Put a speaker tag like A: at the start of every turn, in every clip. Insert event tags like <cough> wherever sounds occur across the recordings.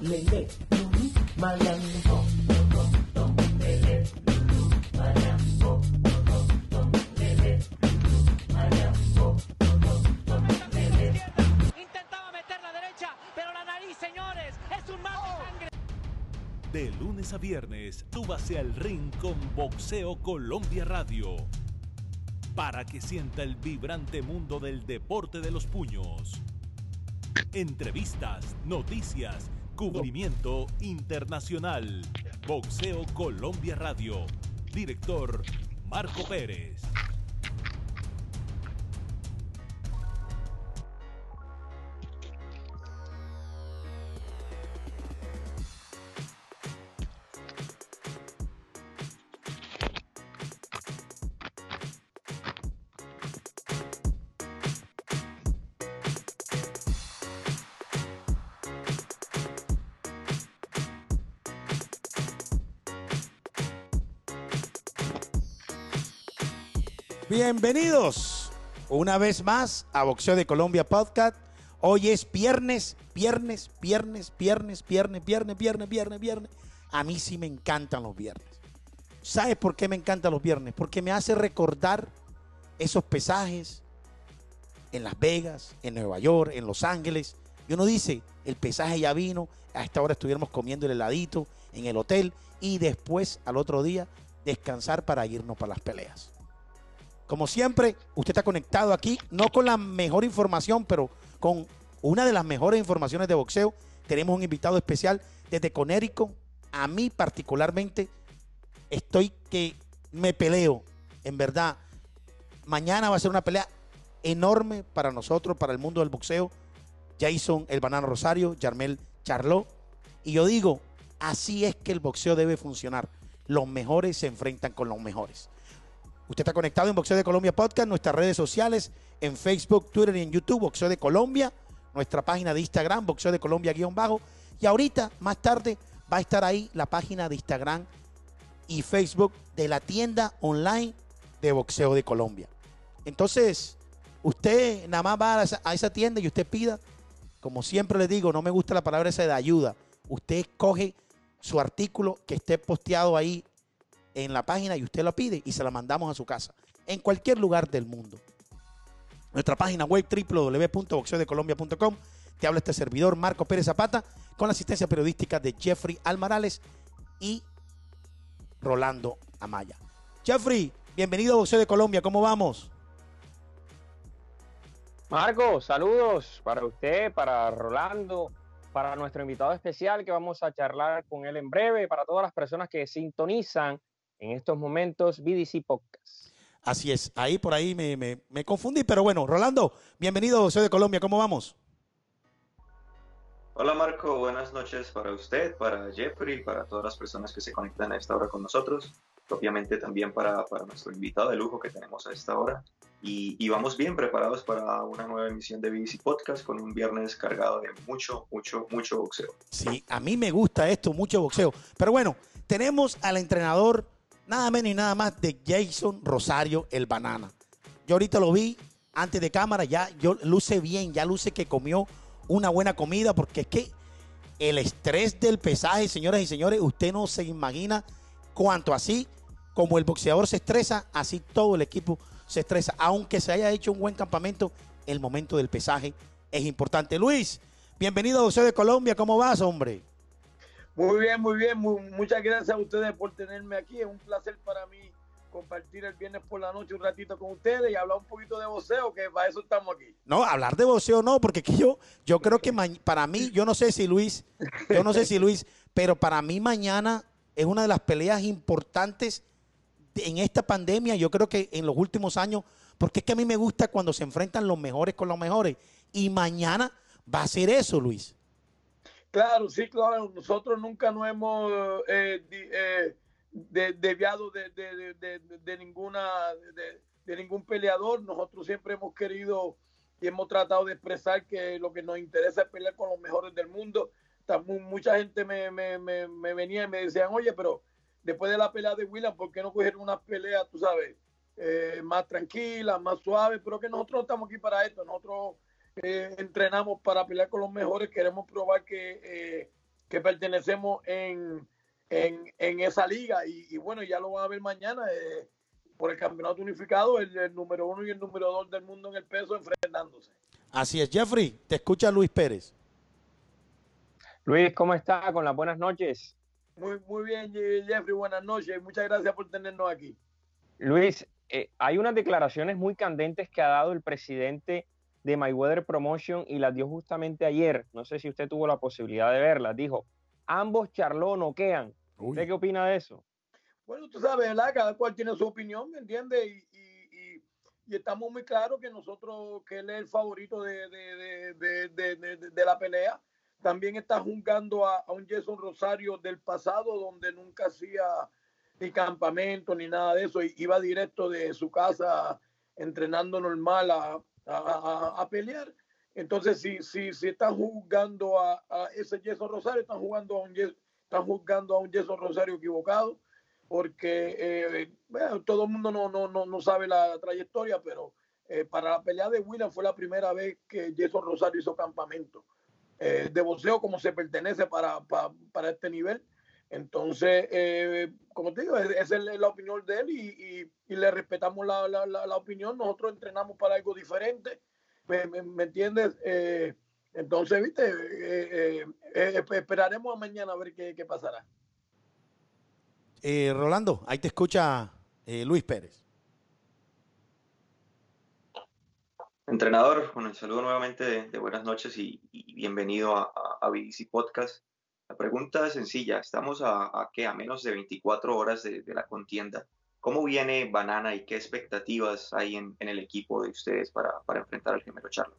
A: de.
B: De lunes a viernes, súbase al ring con Boxeo Colombia Radio. Para que sienta el vibrante mundo del deporte de los puños. Entrevistas, noticias, cubrimiento internacional. Boxeo Colombia Radio. Director Marco Pérez.
C: Bienvenidos una vez más a Boxeo de Colombia Podcast. Hoy es viernes, viernes, viernes, viernes, viernes, viernes, viernes, viernes, viernes. A mí sí me encantan los viernes. ¿Sabes por qué me encantan los viernes? Porque me hace recordar esos pesajes en Las Vegas, en Nueva York, en Los Ángeles. Y uno dice, el pesaje ya vino, a esta hora estuviéramos comiendo el heladito en el hotel y después al otro día descansar para irnos para las peleas. Como siempre, usted está conectado aquí, no con la mejor información, pero con una de las mejores informaciones de boxeo. Tenemos un invitado especial desde Conérico. A mí particularmente estoy que me peleo, en verdad. Mañana va a ser una pelea enorme para nosotros, para el mundo del boxeo. Jason el Banano Rosario, Yarmel Charlot. Y yo digo, así es que el boxeo debe funcionar. Los mejores se enfrentan con los mejores. Usted está conectado en Boxeo de Colombia Podcast, nuestras redes sociales, en Facebook, Twitter y en YouTube, Boxeo de Colombia, nuestra página de Instagram, Boxeo de Colombia guion bajo. Y ahorita, más tarde, va a estar ahí la página de Instagram y Facebook de la tienda online de Boxeo de Colombia. Entonces, usted nada más va a esa, a esa tienda y usted pida, como siempre le digo, no me gusta la palabra esa de ayuda. Usted escoge su artículo que esté posteado ahí en la página y usted lo pide y se la mandamos a su casa, en cualquier lugar del mundo. Nuestra página web www.boxeodecolombia.com. Te habla este servidor, Marco Pérez Zapata, con la asistencia periodística de Jeffrey Almarales y Rolando Amaya. Jeffrey, bienvenido a Boxeo de Colombia, ¿cómo vamos?
D: Marco, saludos para usted, para Rolando, para nuestro invitado especial que vamos a charlar con él en breve, para todas las personas que sintonizan en estos momentos BDC Podcast.
C: Así es, ahí por ahí me, me- me confundí, pero bueno, Rolando, bienvenido a Boxeo de Colombia, ¿cómo vamos?
E: Hola Marco, buenas noches para usted, para Jeffrey, para todas las personas que se conectan a esta hora con nosotros, obviamente también para, para nuestro invitado de lujo que tenemos a esta hora. Y, y vamos bien preparados para una nueva emisión de BBC Podcast con un viernes cargado de mucho, mucho, mucho boxeo.
C: Sí, a mí me gusta esto, mucho boxeo. Pero bueno, tenemos al entrenador, nada menos y nada más, de Jason Rosario, el banana. Yo ahorita lo vi antes de cámara, ya yo luce bien, ya luce que comió una buena comida, porque es que el estrés del pesaje, señoras y señores, usted no se imagina cuánto así como el boxeador se estresa, así todo el equipo se estresa. Aunque se haya hecho un buen campamento, el momento del pesaje es importante. Luis, bienvenido a Boxeo de Colombia, ¿cómo vas, hombre?
F: Muy bien, muy bien. Mu- muchas gracias a ustedes por tenerme aquí. Es un placer para mí compartir el viernes por la noche un ratito con ustedes y hablar un poquito de boxeo, que para eso estamos aquí.
C: No, hablar de boxeo no, porque que yo, yo creo que para mí, yo no sé si Luis, yo no sé si Luis, pero para mí mañana es una de las peleas importantes en esta pandemia, yo creo que en los últimos años, porque es que a mí me gusta cuando se enfrentan los mejores con los mejores. Y mañana va a ser eso, Luis.
F: Claro, sí, claro. Nosotros nunca nos hemos eh, eh, de- desviado de, de- de- ninguna ningún peleador. Nosotros siempre hemos querido y hemos tratado de expresar que lo que nos interesa es pelear con los mejores del mundo. Mucha gente me, me- me- me venía y me decían, oye, pero después de la pelea de William, ¿por qué no cogieron una pelea, tú sabes, eh, más tranquila, más suave? Pero que nosotros no estamos aquí para esto. Nosotros eh, entrenamos para pelear con los mejores, queremos probar que, eh, que pertenecemos en, en, en, esa liga y, y, bueno, ya lo van a ver mañana eh, por el campeonato unificado, el, el, número uno y el número dos del mundo en el peso enfrentándose.
C: Así es, Jeffrey, te escucha Luis Pérez.
D: Luis, ¿cómo está? Con las buenas noches.
F: Muy, muy bien, Jeffrey, buenas noches. Muchas gracias por tenernos aquí.
D: Luis, eh, hay unas declaraciones muy candentes que ha dado el presidente de Mayweather Promotion y las dio justamente ayer. No sé si usted tuvo la posibilidad de verlas. Dijo, ambos charló noquean. ¿Usted qué opina de eso?
F: Bueno, tú sabes, ¿verdad? Cada cual tiene su opinión, ¿me entiendes? Y, y, y, estamos muy claros que nosotros, que él es el favorito de, de, de, de la pelea. También está juzgando a, a, un Jason Rosario del pasado, donde nunca hacía ni campamento ni nada de eso. Iba directo de su casa entrenando normal a, a, a pelear. Entonces, si, si, si están juzgando a, a, ese Jason Rosario, están jugando a un están juzgando a un Jason Rosario equivocado, porque eh, bueno, todo el mundo no, no, no, no sabe la trayectoria, pero eh, para la pelea de William fue la primera vez que Jason Rosario hizo campamento eh, de boxeo como se pertenece para, para, para este nivel. Entonces, eh, como te digo, esa es la opinión de él y, y, y le respetamos la, la, la, la, opinión. Nosotros entrenamos para algo diferente, ¿me, me, me entiendes? Eh, entonces, viste, eh, esperaremos a mañana a ver qué, qué pasará.
C: Rolando, ahí te escucha Luis Pérez.
E: Entrenador, bueno, saludo nuevamente de, de buenas noches y, y bienvenido a, a, a Podcast. La pregunta es sencilla, estamos a, a, ¿qué? a menos de 24 horas de, de, la contienda. ¿Cómo viene Banana y qué expectativas hay en, en el equipo de ustedes para, para, enfrentar al gemelo Charlo?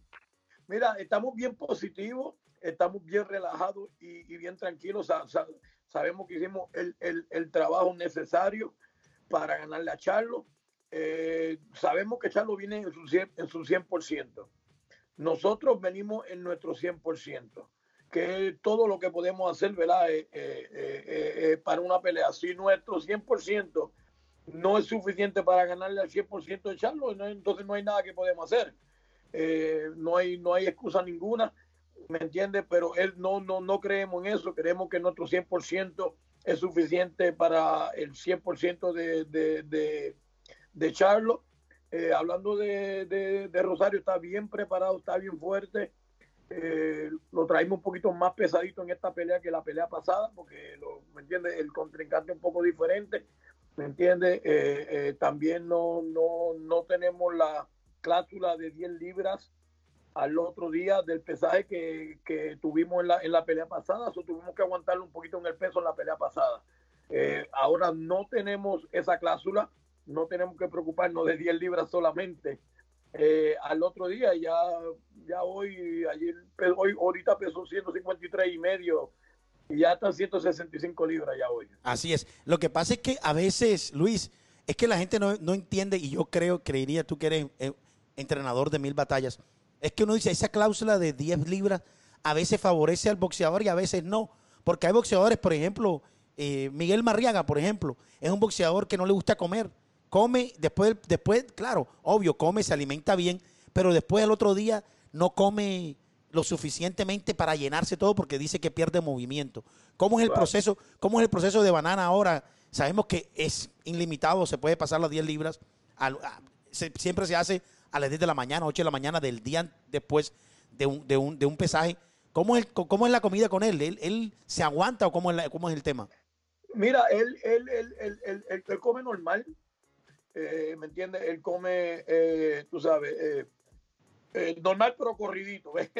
F: Mira, estamos bien positivos, estamos bien relajados y, y bien tranquilos. Sa sa sabemos que hicimos el, el, el, trabajo necesario para ganarle a Charlo. Eh, sabemos que Charlo viene en su, 100, en su 100%. Nosotros venimos en nuestro 100% que todo lo que podemos hacer, ¿verdad? Eh, eh, eh, para una pelea. Si nuestro 100% no es suficiente para ganarle al 100% de Charlo, entonces no hay nada que podemos hacer. no, hay, no hay excusa ninguna, ¿me entiendes? Pero él no, no, no creemos en eso, creemos que nuestro 100% es suficiente para el 100% de, de, de, de Charlo. hablando de, de Rosario, está bien preparado, está bien fuerte eh, lo traímos un poquito más pesadito en esta pelea que la pelea pasada, porque, lo, ¿me entiende El contrincante un poco diferente, ¿me entiende Eh, eh, también no, no, no tenemos la cláusula de 10 libras al otro día del pesaje que, que tuvimos en la, en la pelea pasada, so, tuvimos que aguantarle un poquito en el peso en la pelea pasada. Eh, ahora no tenemos esa cláusula, no tenemos que preocuparnos de 10 libras solamente eh, al otro día ya ya hoy ayer hoy ahorita pesó 153 y medio. Y ya están 165 libras ya hoy.
C: Así es. Lo que pasa es que a veces Luis es que la gente no, no entiende y yo creo creería tú que eres eh, entrenador de mil batallas es que uno dice esa cláusula de 10 libras a veces favorece al boxeador y a veces no porque hay boxeadores por ejemplo eh, Miguel Marriaga por ejemplo es un boxeador que no le gusta comer come, después, después, claro, obvio, come, se alimenta bien, pero después el otro día no come lo suficientemente para llenarse todo porque dice que pierde movimiento. ¿Cómo es el proceso? ¿Cómo es el proceso de banana ahora? Sabemos que es ilimitado, se puede pasar las 10 libras. A, a, se, siempre se hace a las 10 de la mañana, 8 de la mañana del día después de un, de un, de un pesaje. ¿Cómo es, ¿Cómo es la comida con él? ¿Él, él se aguanta o cómo es, la, cómo es el tema?
F: Mira, él, él, él, él, él, él, él come normal, eh, ¿me entiendes? Él come, eh, tú sabes, eh, eh, normal pero corridito, <laughs> ¿ves?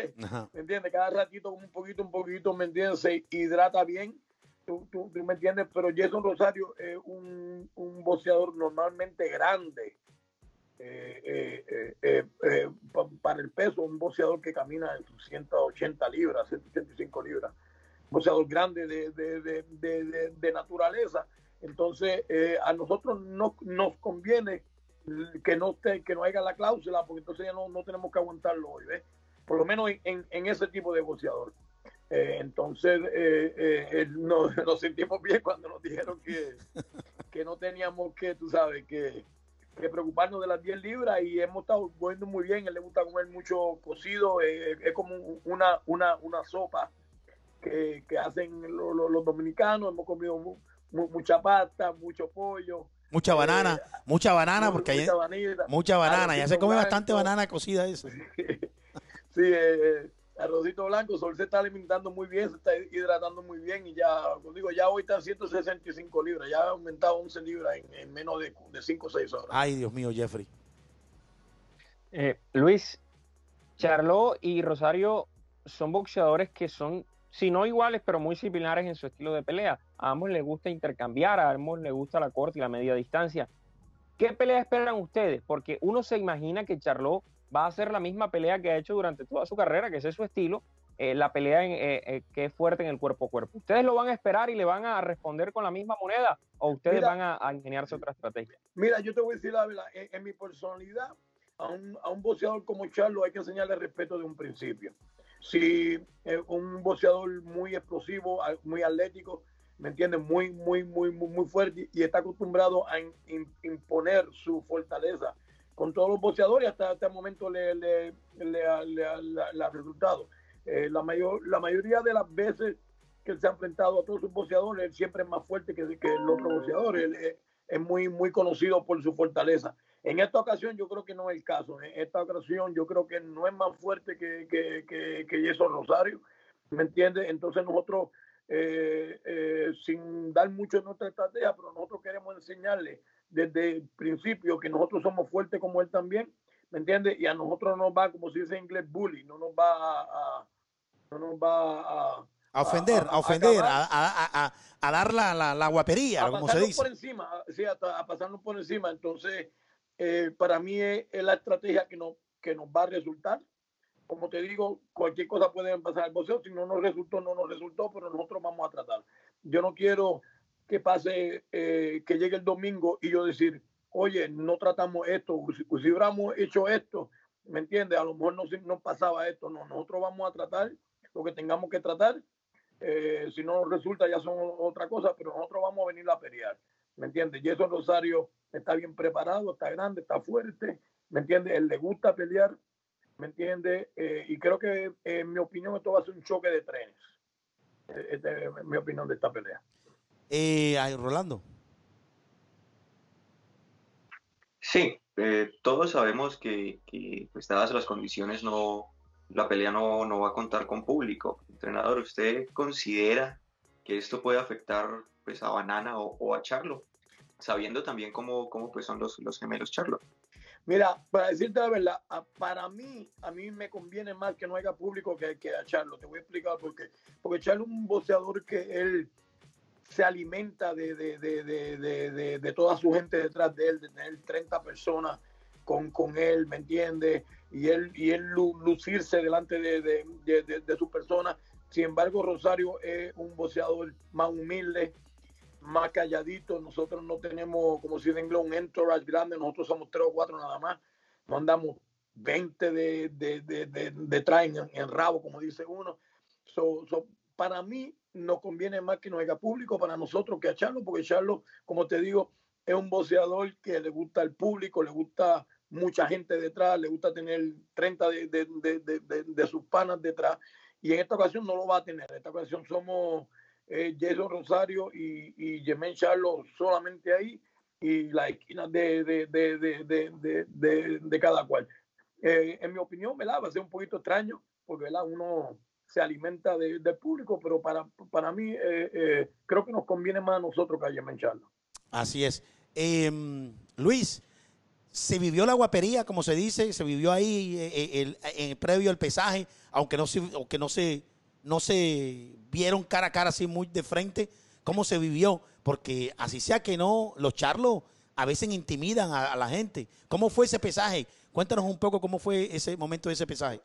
F: ¿me entiendes? Cada ratito como un poquito, un poquito, ¿me entiendes? Se hidrata bien, tú, tú, tú me entiendes, pero Jason Rosario es un, un boxeador normalmente grande. para el peso, un boxeador que camina en sus 180 libras, 185 libras, un boxeador grande de, de, de, de naturaleza, entonces, eh, a nosotros no, nos conviene que no, te, que no haya la cláusula, porque entonces ya no, no tenemos que aguantarlo hoy, ¿ves? Por lo menos en, en ese tipo de negociador. Eh, entonces, eh, eh nos, <laughs> nos, sentimos bien cuando nos dijeron que, <laughs> que no teníamos que, tú sabes, que, que preocuparnos de las 10 libras y hemos estado comiendo muy bien. A él le gusta comer mucho cocido, eh, es como una, una, una sopa que, que hacen lo- lo- los dominicanos. Hemos comido mucha pasta, mucho pollo.
C: Mucha banana,
F: Eh,
C: mucha banana, porque hay
F: mucha
C: banana. Ya se come bastante banana cocida eso. <laughs>
F: Sí, eh, arrocito blanco, Sol se está alimentando muy bien, se está hidratando muy bien y ya, como digo, ya hoy está en 165 libras, ya ha aumentado 11 libras en, en menos de, de 5 o 6 horas.
C: Ay, Dios mío, Jeffrey.
D: Eh, Luis, Charlot y Rosario son boxeadores que son, si no iguales, pero muy similares en su estilo de pelea. A ambos les gusta intercambiar, a ambos les gusta la corta y la media distancia. ¿Qué pelea esperan ustedes? Porque uno se imagina que Charlot va a hacer la misma pelea que ha hecho durante toda su carrera, que ese es su estilo, eh, la pelea en, eh, eh, que es fuerte en el cuerpo a cuerpo. ¿Ustedes lo van a esperar y le van a responder con la misma moneda o ustedes
F: Mira.
D: van a, a ingeniarse otra estrategia?
F: Mira, yo te voy a decir la verdad, en, en mi personalidad, a un, a un boxeador como Charlo hay que enseñarle respeto de un principio. Si eh, un boxeador muy explosivo, muy atlético, ¿me entiendes? Muy, muy, muy, muy, muy fuerte y está acostumbrado a imponer su fortaleza con todos los boxeadores, hasta este momento le, le ha resultado. Eh, la, mayor, la mayoría de las veces que él se ha enfrentado a todos sus boxeadores, él siempre es más fuerte que, que el otro boxeador. Él, eh, es muy, muy conocido por su fortaleza. En esta ocasión yo creo que no es el caso. En esta ocasión yo creo que no es más fuerte que, que, que, que Jason Rosario. ¿Me entiendes? Entonces nosotros, eh, eh, sin dar mucho en nuestra estrategia, pero nosotros queremos enseñarle desde el principio que nosotros somos fuertes como él también. ¿Me entiendes? Y a nosotros no nos va, como se dice en inglés, bully. No nos va a... a- no nos va a...
C: A ofender,
F: a-
C: a,
F: a
C: ofender, a, a- dar la, la, la guapería, como se
F: pasarnos
C: dice.
F: por encima, sí, hasta a pasarnos por encima. Entonces, eh, para mí es, es la estrategia que nos, que nos va a resultar. Como te digo, cualquier cosa puede pasar al boxeo. Si no nos resultó, no nos resultó, pero nosotros vamos a tratar. Yo no quiero que pase, eh, que llegue el domingo y yo decir, oye, no tratamos esto, si, si hubiéramos hecho esto, ¿me entiendes? A lo mejor no, no pasaba esto. No, nosotros vamos a tratar lo que tengamos que tratar. Eh, si no resulta, ya son otra cosa, pero nosotros vamos a venir a pelear. ¿Me entiendes? Jason Rosario está bien preparado, está grande, está fuerte. ¿Me entiendes? Él le gusta pelear. ¿Me entiendes? Eh, y creo que, en mi opinión, esto va a ser un choque de trenes. Eh, Esta es mi opinión de esta pelea.
C: Eh, ay, Rolando.
E: Sí, eh, todos sabemos que, que, pues, dadas las condiciones, no, la pelea no, no va a contar con público. Entrenador, ¿usted considera que esto puede afectar pues, a Banana o, o a Charlo? Sabiendo también cómo, cómo pues, son los, los gemelos Charlo.
F: Mira, para decirte la verdad, para mí, a mí me conviene más que no haya público que, que a Charlo. Te voy a explicar por qué. Porque Charlo es un boxeador que él se alimenta de, de, de, de, toda su gente detrás de él, de tener 30 personas con, con él, ¿me entiendes? Y él, y él lu- lucirse delante de, de, de, de- de su persona. Sin embargo, Rosario es un boxeador más humilde, más calladito. Nosotros no tenemos, como si en un entourage grande. Nosotros somos tres o cuatro nada más. No andamos 20 de, de, de, de, detrás en, en rabo, como dice uno. So, para mí nos conviene más que no haya público para nosotros que a Charlo, porque Charlo, como te digo, es un boxeador que le gusta el público, le gusta mucha gente detrás, le gusta tener 30 de, de, de, de, de- de sus panas detrás. Y en esta ocasión no lo va a tener. En esta ocasión somos eh, Jason Rosario y, y Yemen Charlo solamente ahí y la esquina de, de, de, de, cada cual. Eh, en mi opinión, ¿verdad? Va a ser un poquito extraño porque ¿verdad? uno se alimenta de- del público, pero para, para mí eh, eh, creo que nos conviene más a nosotros que a Yemen Charlo.
C: Así es. Eh, Luis, se vivió la guapería, como se dice, se vivió ahí eh, eh, el, en previo al pesaje, aunque no se, aunque no se, no se vieron cara a cara así muy de frente. ¿Cómo se vivió? Porque así sea que no, los charlos a veces intimidan a, a la gente. ¿Cómo fue ese pesaje? Cuéntanos un poco cómo fue ese momento de ese pesaje.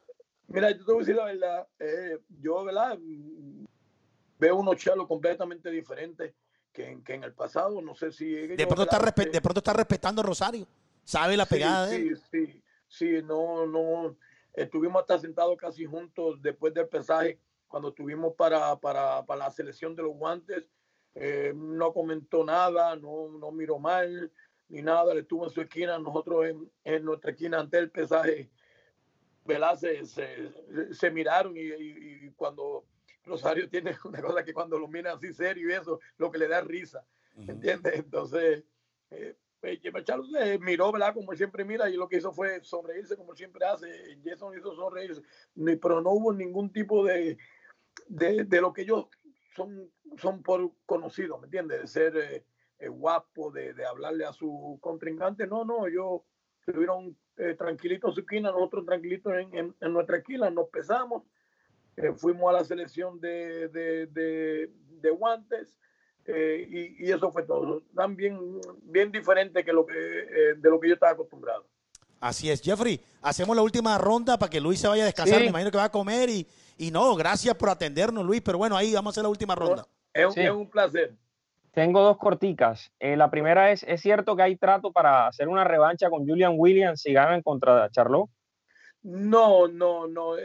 F: Mira, yo te voy a decir la verdad, eh, yo, ¿verdad? Veo unos charlos completamente diferentes que en, que en el pasado. No sé si... ellos,
C: De pronto, está,
F: Eh,
C: de pronto está respetando a Rosario. ¿Sabe la pegada de él?
F: sí, Sí, sí, no, no. Estuvimos hasta sentados casi juntos después del pesaje, cuando estuvimos para, para, para la selección de los guantes. Eh, no comentó nada, no, no miró mal, ni nada, le estuvo en su esquina, nosotros en, en nuestra esquina ante el pesaje, ¿verdad? Se, se, se miraron y, y- y cuando Rosario <laughs> tiene una cosa que cuando lo mira así serio y eso, lo que le da risa, ¿entiendes? Entonces, eh, eh, Jimmy Charles eh, miró, ¿verdad? Como siempre mira, y lo que hizo fue sonreírse, como siempre hace. Jason hizo sonreírse, pero no hubo ningún tipo de, de, de lo que ellos son, son por conocidos, ¿me entiendes? De ser eh, eh, guapo, de, de hablarle a su contrincante. No, no, ellos estuvieron eh, tranquilitos en su esquina, nosotros tranquilitos en, en- en nuestra esquina, nos pesamos, eh, fuimos a la selección de- de guantes. Eh, y, y eso fue todo. También bien diferente que lo que, eh, de lo que yo estaba acostumbrado.
C: Así es, Jeffrey. Hacemos la última ronda para que Luis se vaya a descansar.
D: Sí.
C: Me imagino que va a comer y, y no, gracias por atendernos, Luis. Pero bueno, ahí vamos a hacer la última ronda.
F: Es, un-
D: Sí.
F: es un placer.
D: Tengo dos corticas. Eh, la primera es, ¿es cierto que hay trato para hacer una revancha con Julian Williams si ganan contra Charlot?
F: No, no, no. eh,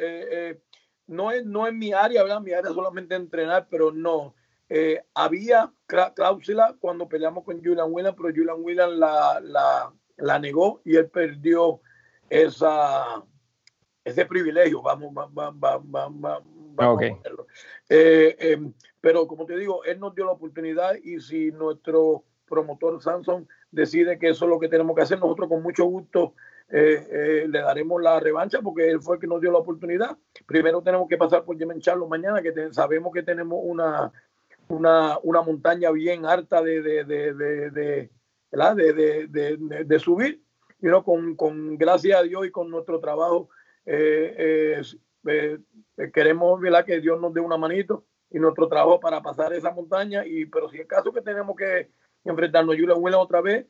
F: eh, no, es, no es mi área, ¿verdad? Mi área es solamente entrenar, pero no. Eh, había clá- cláusula cuando peleamos con Julian Williams, pero Julian Williams la, la, la negó y él perdió esa, ese privilegio. Vamos, va- va- va- va- va- vamos
D: Ok.
F: a ponerlo. Eh, eh, pero como te digo, él nos dio la oportunidad y si nuestro promotor Samson decide que eso es lo que tenemos que hacer, nosotros con mucho gusto eh, eh, le daremos la revancha porque él fue el que nos dio la oportunidad. Primero tenemos que pasar por Yemen Charlo mañana, que te- sabemos que tenemos una, una, una montaña bien harta de, de, de, de, subir. Y no, con, con gracias a Dios y con nuestro trabajo, eh, eh, eh, queremos ¿verdad? que Dios nos dé una manito y nuestro trabajo para pasar esa montaña. Y, pero si el caso que tenemos que enfrentarnos a Julian Williams otra vez,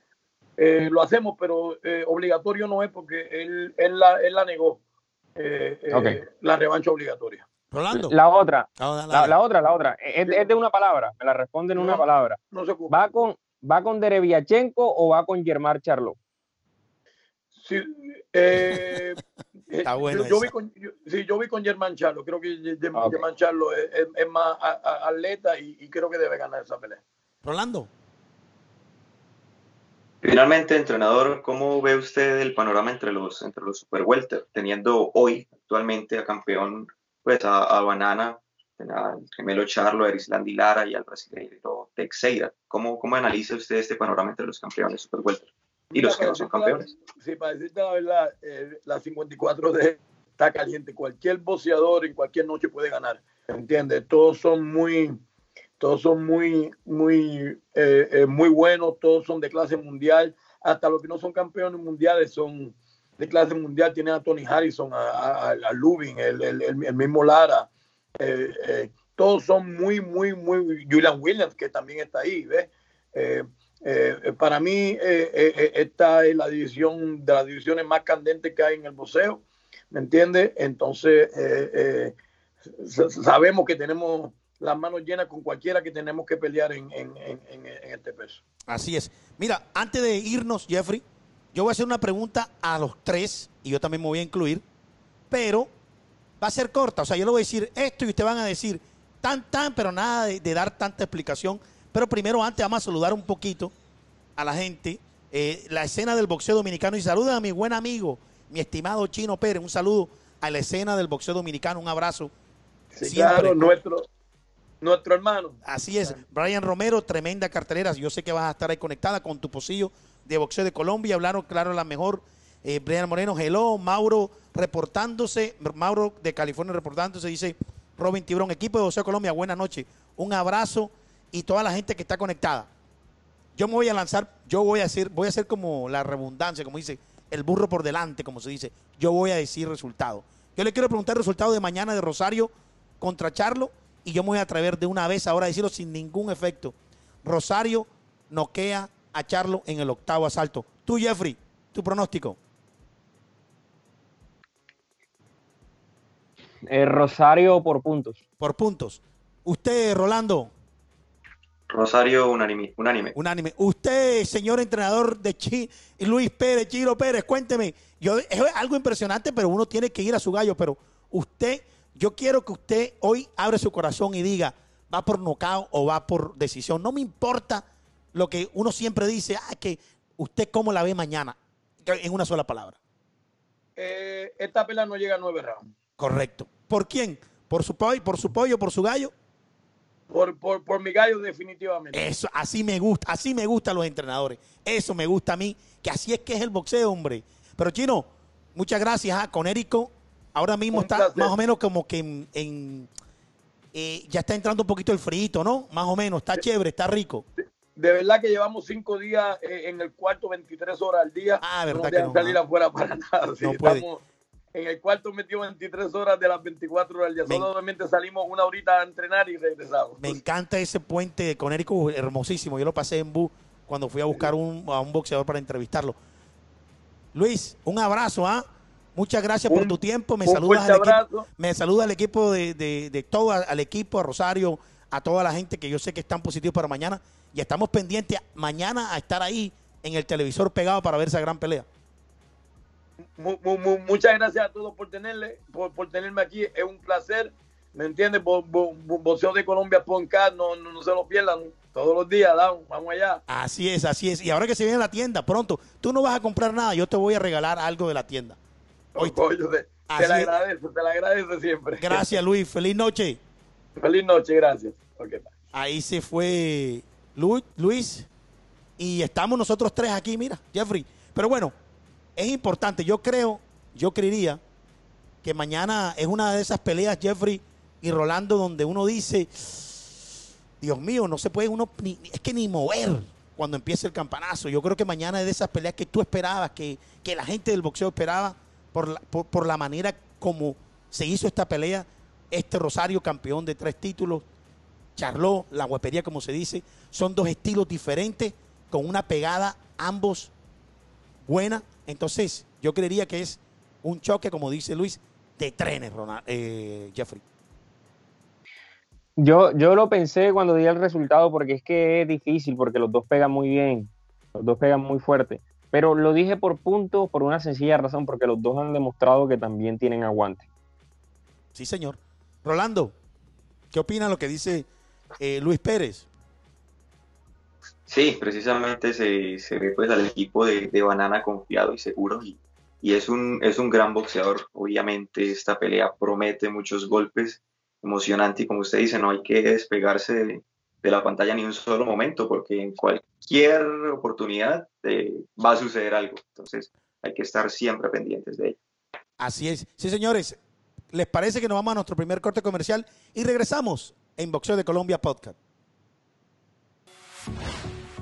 F: eh, lo hacemos, pero eh, obligatorio no es porque él, él, la, él la negó, eh, eh,
D: Ok.
F: la revancha obligatoria.
C: Rolando.
D: La otra,
C: Ah,
D: la,
C: dale.
D: la otra, la otra. Es, es de una palabra, me la responden en una palabra.
F: No se.
D: ¿Va con, va con Dereviachenko o va con Germán Charlot?
F: Sí, eh, <laughs>
C: Está
F: eh,
C: buena
F: yo, yo vi con, yo- sí, yo vi con Germán Charlo. Creo que. Germán Charlo es, es- es más a- a- atleta y, y creo que debe ganar esa pelea.
C: Rolando.
E: Finalmente, entrenador, ¿cómo ve usted el panorama entre los, entre los super welter, teniendo hoy actualmente a campeón pues a, a Banana, al gemelo Charlo, a Erislandy Lara y al brasileño Teixeira? ¿Cómo, ¿Cómo analiza usted este panorama entre los campeones super welter y los que no son campeones?
F: sí, para decirte la verdad, eh, la 54 de está caliente. Cualquier boxeador en cualquier noche puede ganar. ¿Entiendes? Todos son muy, todos son muy, muy, eh, eh, muy buenos, todos son de clase mundial. Hasta los que no son campeones mundiales son de clase mundial. Tienen a Tony Harrison, a, a, Lubin, el, el, el- mismo Lara. Eh, eh, todos son muy, muy, muy. Julian Williams, que también está ahí, ¿ves? Eh, para mí, esta es la división de las divisiones más candentes que hay en el boxeo, ¿me entiendes? Entonces, sa- sabemos que tenemos las manos llenas con cualquiera que tenemos que pelear en- en- en este peso.
C: Así es. Mira, antes de irnos, Jeffrey, yo voy a hacer una pregunta a los tres y yo también me voy a incluir, pero va a ser corta. O sea, yo le voy a decir esto y ustedes van a decir tan, tan, pero nada de, de dar tanta explicación. Pero primero, antes, vamos a saludar un poquito a la gente. eh, la escena del boxeo dominicano. Y saluda a mi buen amigo, mi estimado Chino Pérez. Un saludo a la escena del boxeo dominicano. Un abrazo.
F: Sí, claro, nuestro, nuestro hermano.
C: Así es, Brian Romero, tremenda cartelera. Yo sé que vas a estar ahí conectada con tu pocillo de boxeo de Colombia. Hablaron, claro, la mejor. Eh, Brian Moreno, hello. Mauro reportándose. Mauro de California reportándose. Dice Robin Tibrón, equipo de boxeo de Colombia, buenas noches. Un abrazo y toda la gente que está conectada. Yo me voy a lanzar, yo voy a decir, voy a hacer como la redundancia, como dice, el burro por delante, como se dice. Yo voy a decir resultado. Yo le quiero preguntar el resultado de mañana de Rosario contra Charlo y yo me voy a atrever de una vez ahora a decirlo sin ningún efecto. Rosario noquea a Charlo en el octavo asalto. Tú, Jeffrey, tu pronóstico.
D: Eh, Rosario por puntos.
C: Por puntos. Usted, Rolando,
E: Rosario unánime. unánime.
C: unánime. Usted, señor entrenador de Chi, Luis Pérez, Chiro Pérez, cuénteme. Yo, es algo impresionante, pero uno tiene que ir a su gallo. Pero usted, yo quiero que usted hoy abre su corazón y diga, va por nocao o va por decisión. No me importa lo que uno siempre dice, ah, que ¿usted cómo la ve mañana? En una sola palabra.
F: Eh, esta pelea no llega a nueve rounds.
C: Correcto. ¿Por quién? ¿Por su pollo, por su pollo, por su gallo?
F: Por, por, por mi gallo, definitivamente.
C: Eso, así me gusta, así me gustan los entrenadores. Eso me gusta a mí, que así es que es el boxeo, hombre. Pero Chino, muchas gracias. ¿ah? Con Érico, ahora mismo
F: Un
C: está
F: placer.
C: más o menos como que en, en, eh, ya está entrando un poquito el frito, ¿no? Más o menos, está chévere, está rico.
F: De verdad que llevamos cinco días eh, en el cuarto, 23 horas al día.
C: Ah, verdad
F: no
C: que no,
F: salir
C: ah.
F: afuera para nada. Sí,
C: No puede.
F: estamos en el cuarto metido 23 horas de las 24 horas al día.
C: Me-
F: Solamente salimos una horita a entrenar y regresamos.
C: Me encanta ese puente con Érico, hermosísimo. Yo lo pasé en bus cuando fui a buscar un, a un boxeador para entrevistarlo. Luis, un abrazo, ¿ah? Muchas gracias por tu tiempo. Me saludas equipo.
F: abrazo.
C: Me saluda al equipo de, de- de todo, al equipo, a Rosario, a toda la gente que yo sé que están positivos para mañana. Y estamos pendientes mañana a estar ahí en el televisor pegado para ver esa gran pelea.
F: Mu- mu- mu- muchas gracias a todos por tenerle, por, por tenerme aquí. Es un placer. ¿Me entiendes? Bo- bo- bo- Boxeo de Colombia no, no, no se lo pierdan. Todos los días, down, vamos allá.
C: Así es, así es. Y ahora que se viene la tienda, pronto, tú no vas a comprar nada, yo te voy a regalar algo de la tienda. Oíste.
F: Coño, te, te la agradezco, te la agradezco siempre.
C: Gracias, Luis. Feliz noche.
F: Feliz noche, gracias.
C: Ahí se fue Lu- Luis y estamos nosotros tres aquí, mira, Jeffrey. Pero bueno, es importante. Yo creo, yo creería que mañana es una de esas peleas, Jeffrey y Rolando, donde uno dice, Dios mío, no se puede uno, ni, es que ni mover cuando empiece el campanazo. Yo creo que mañana es de esas peleas que tú esperabas, que, que la gente del boxeo esperaba por la, por, por la manera como se hizo esta pelea. Este Rosario, campeón de tres títulos, Charlot, la guapería como se dice, son dos estilos diferentes con una pegada ambos buena. Entonces, yo creería que es un choque, como dice Luis, de trenes, Ronald, eh, Jeffrey.
D: Yo, yo lo pensé cuando di el resultado porque es que es difícil, porque los dos pegan muy bien, los dos pegan muy fuerte. Pero lo dije por puntos, por una sencilla razón, porque los dos han demostrado que también tienen aguante.
C: Sí, señor. Rolando, ¿qué opina lo que dice eh, Luis Pérez?
E: Sí, precisamente se, se ve pues al equipo de, de Banana confiado y seguro y, y es un, es un gran boxeador. Obviamente esta pelea promete muchos golpes, emocionante y como usted dice, no hay que despegarse de, de la pantalla ni un solo momento porque en cualquier oportunidad eh, va a suceder algo. Entonces hay que estar siempre pendientes de ello.
C: Así es. Sí, señores, ¿les parece que nos vamos a nuestro primer corte comercial y regresamos en Boxeo de Colombia Podcast?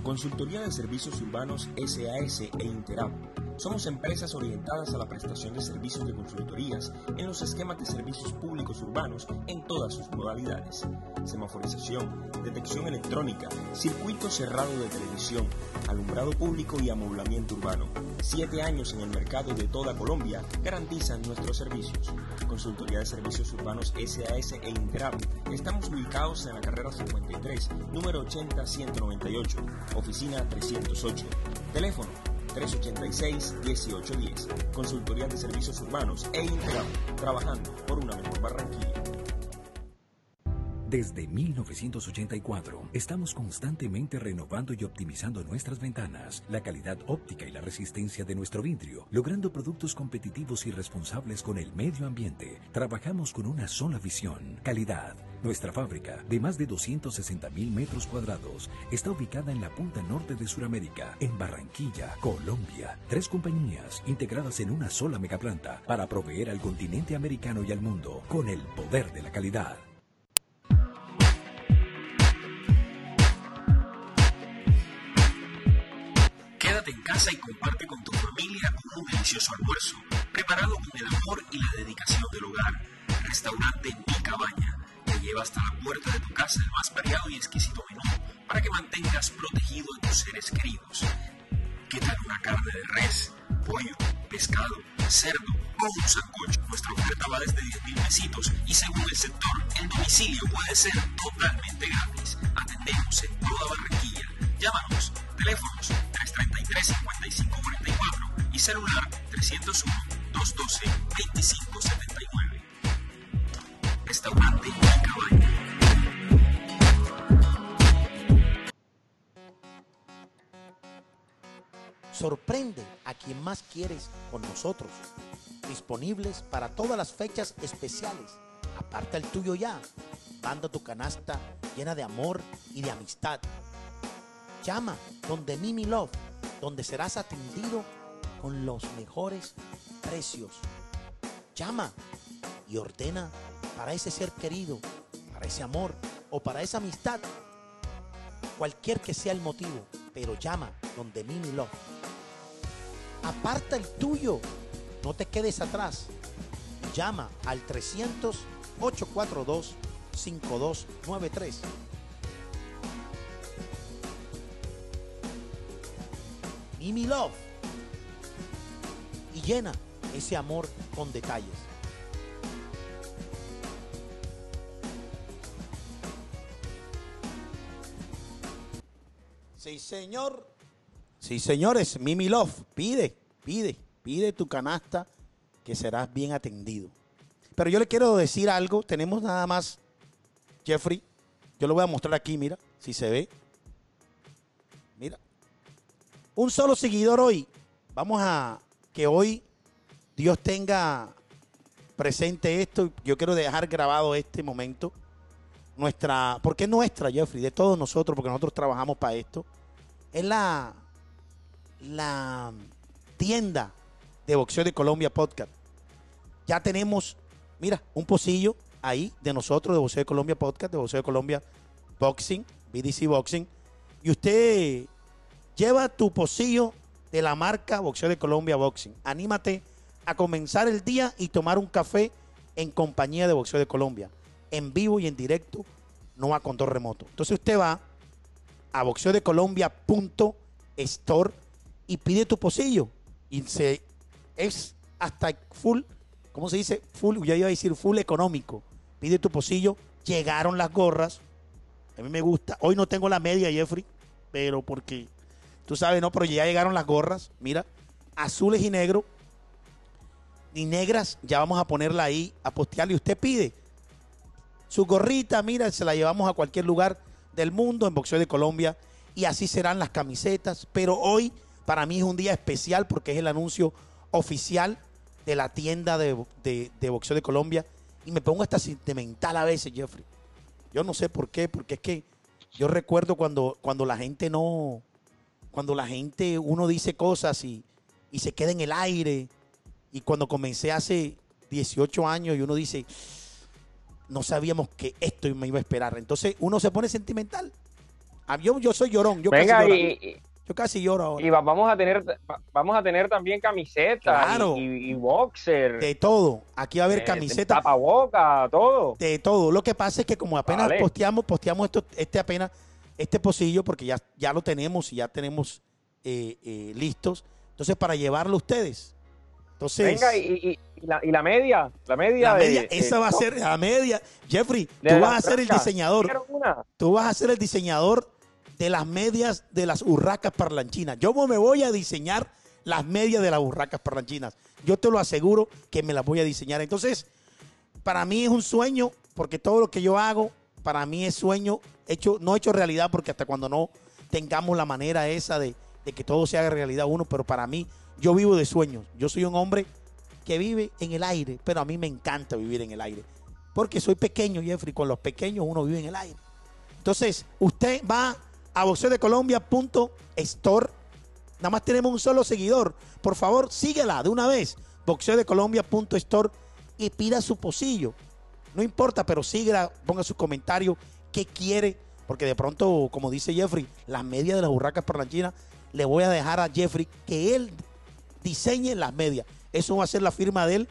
G: Consultoría de Servicios Urbanos SAS e Interab. Somos empresas orientadas a la prestación de servicios de consultorías en los esquemas de servicios públicos urbanos en todas sus modalidades. Semaforización, detección electrónica, circuito cerrado de televisión, alumbrado público y amoblamiento urbano. Siete años en el mercado de toda Colombia garantizan nuestros servicios. Consultoría de Servicios Urbanos SAS e Interab. Estamos ubicados en la carrera 53, número 80-198, oficina 308. Teléfono 386-1810. Consultoría de Servicios Urbanos e Interab. Trabajando por una mejor Barranquilla.
H: Desde 1984, estamos constantemente renovando y optimizando nuestras ventanas, la calidad óptica y la resistencia de nuestro vidrio, logrando productos competitivos y responsables con el medio ambiente. Trabajamos con una sola visión, calidad. Nuestra fábrica, de más de 260 mil metros cuadrados, está ubicada en la punta norte de Sudamérica, en Barranquilla, Colombia. Tres compañías integradas en una sola megaplanta para proveer al continente americano y al mundo con el poder de la calidad.
G: En casa y comparte con tu familia un delicioso almuerzo, preparado con el amor y la dedicación del hogar. Restaurante Mi Cabaña te lleva hasta la puerta de tu casa el más variado y exquisito menú para que mantengas protegido a tus seres queridos. ¿Qué tal una carne de res, pollo, pescado, cerdo o un sancocho? Nuestra oferta va desde 10 mil pesitos y según el sector, el domicilio puede ser totalmente gratis. Atendemos en toda Barranquilla. Llámanos, teléfonos 333-5544 y celular 301-212-2579. Restaurante Mi Cabaña.
C: Sorprende a quien más quieres con nosotros. Disponibles para todas las fechas especiales. Aparta el tuyo ya. Manda tu canasta llena de amor y de amistad. Llama donde Mimi Love, donde serás atendido con los mejores precios. Llama y ordena para ese ser querido, para ese amor o para esa amistad. Cualquier que sea el motivo, pero llama donde Mimi Love. Aparta el tuyo, no te quedes atrás. Llama al 300 842 5293. Mimi Love. Y llena ese amor con detalles. Sí, señor. Sí, señores, Mimi Love, pide, pide, pide tu canasta que serás bien atendido. Pero yo le quiero decir algo, tenemos nada más, Jeffrey, yo lo voy a mostrar aquí, mira, si se ve. Un solo seguidor hoy. Vamos a que hoy Dios tenga presente esto. Yo quiero dejar grabado este momento. Nuestra, porque es nuestra, Jeffrey, de todos nosotros, porque nosotros trabajamos para esto. Es la, la tienda de boxeo de Colombia Podcast. Ya tenemos, mira, un pocillo ahí de nosotros, de Boxeo de Colombia Podcast, de Boxeo de Colombia Boxing, BDC Boxing. Y usted lleva tu pocillo de la marca Boxeo de Colombia Boxing. Anímate a comenzar el día y tomar un café en compañía de Boxeo de Colombia. En vivo y en directo, no a control remoto. Entonces usted va a boxeodecolombia.store y pide tu pocillo. Y se, es hasta full, ¿cómo se dice? Full, ya iba a decir full económico. Pide tu pocillo. Llegaron las gorras. A mí me gusta. Hoy no tengo la media, Jeffrey, pero porque, tú sabes, no, pero ya llegaron las gorras. Mira, azules y negros. Ni negras, ya vamos a ponerla ahí, a postearle. Y usted pide su gorrita, mira, se la llevamos a cualquier lugar del mundo en Boxeo de Colombia. Y así serán las camisetas. Pero hoy para mí es un día especial porque es el anuncio oficial de la tienda de, de- de boxeo de Colombia. Y me pongo hasta sentimental a veces, Jeffrey. Yo no sé por qué, porque es que yo recuerdo cuando, cuando la gente no, cuando la gente, uno dice cosas y, y se queda en el aire. Y cuando comencé hace 18 años y uno dice, no sabíamos que esto me iba a esperar. Entonces uno se pone sentimental. Ah, Yo, yo soy llorón, yo
D: Venga,
C: casi lloro.
D: y,
C: Yo casi lloro ahora.
D: y va- vamos a tener va- vamos a tener también camisetas
C: Claro.
D: y, y- boxer,
C: De todo. Aquí va a haber
D: eh,
C: camiseta.
D: tapaboca, todo.
C: de todo. Lo que pasa es que como apenas
D: Vale.
C: posteamos, posteamos esto, este apenas, este pocillo, porque ya, ya lo tenemos y ya tenemos eh, eh, listos. Entonces, para llevarlo a ustedes. Entonces,
D: Venga, y, y- y la, y la media, la media,
C: la media,
D: de-
C: esa va a ser la media. Jeffrey, tú vas a ser el diseñador. Tú vas a ser el diseñador de las medias de las urracas parlanchinas. Yo me voy a diseñar las medias de las urracas parlanchinas. Yo te lo aseguro que me las voy a diseñar. Entonces, para mí es un sueño, porque todo lo que yo hago, para mí es sueño, hecho, no hecho realidad, porque hasta cuando no tengamos la manera esa de, de que todo se haga realidad uno, pero para mí, yo vivo de sueños. Yo soy un hombre que vive en el aire, pero a mí me encanta vivir en el aire. Porque soy pequeño, Jeffrey, con los pequeños uno vive en el aire. Entonces, usted va a boxeodecolombia.store. Nada más tenemos un solo seguidor. Por favor, síguela de una vez. Boxeodecolombia.store y pida su pocillo. No importa, pero síguela, ponga sus comentarios, qué quiere. Porque de pronto, como dice Jeffrey, las medias de las burracas parlanchinas, le voy a dejar a Jeffrey que él diseñe las medias. Eso va a ser la firma de él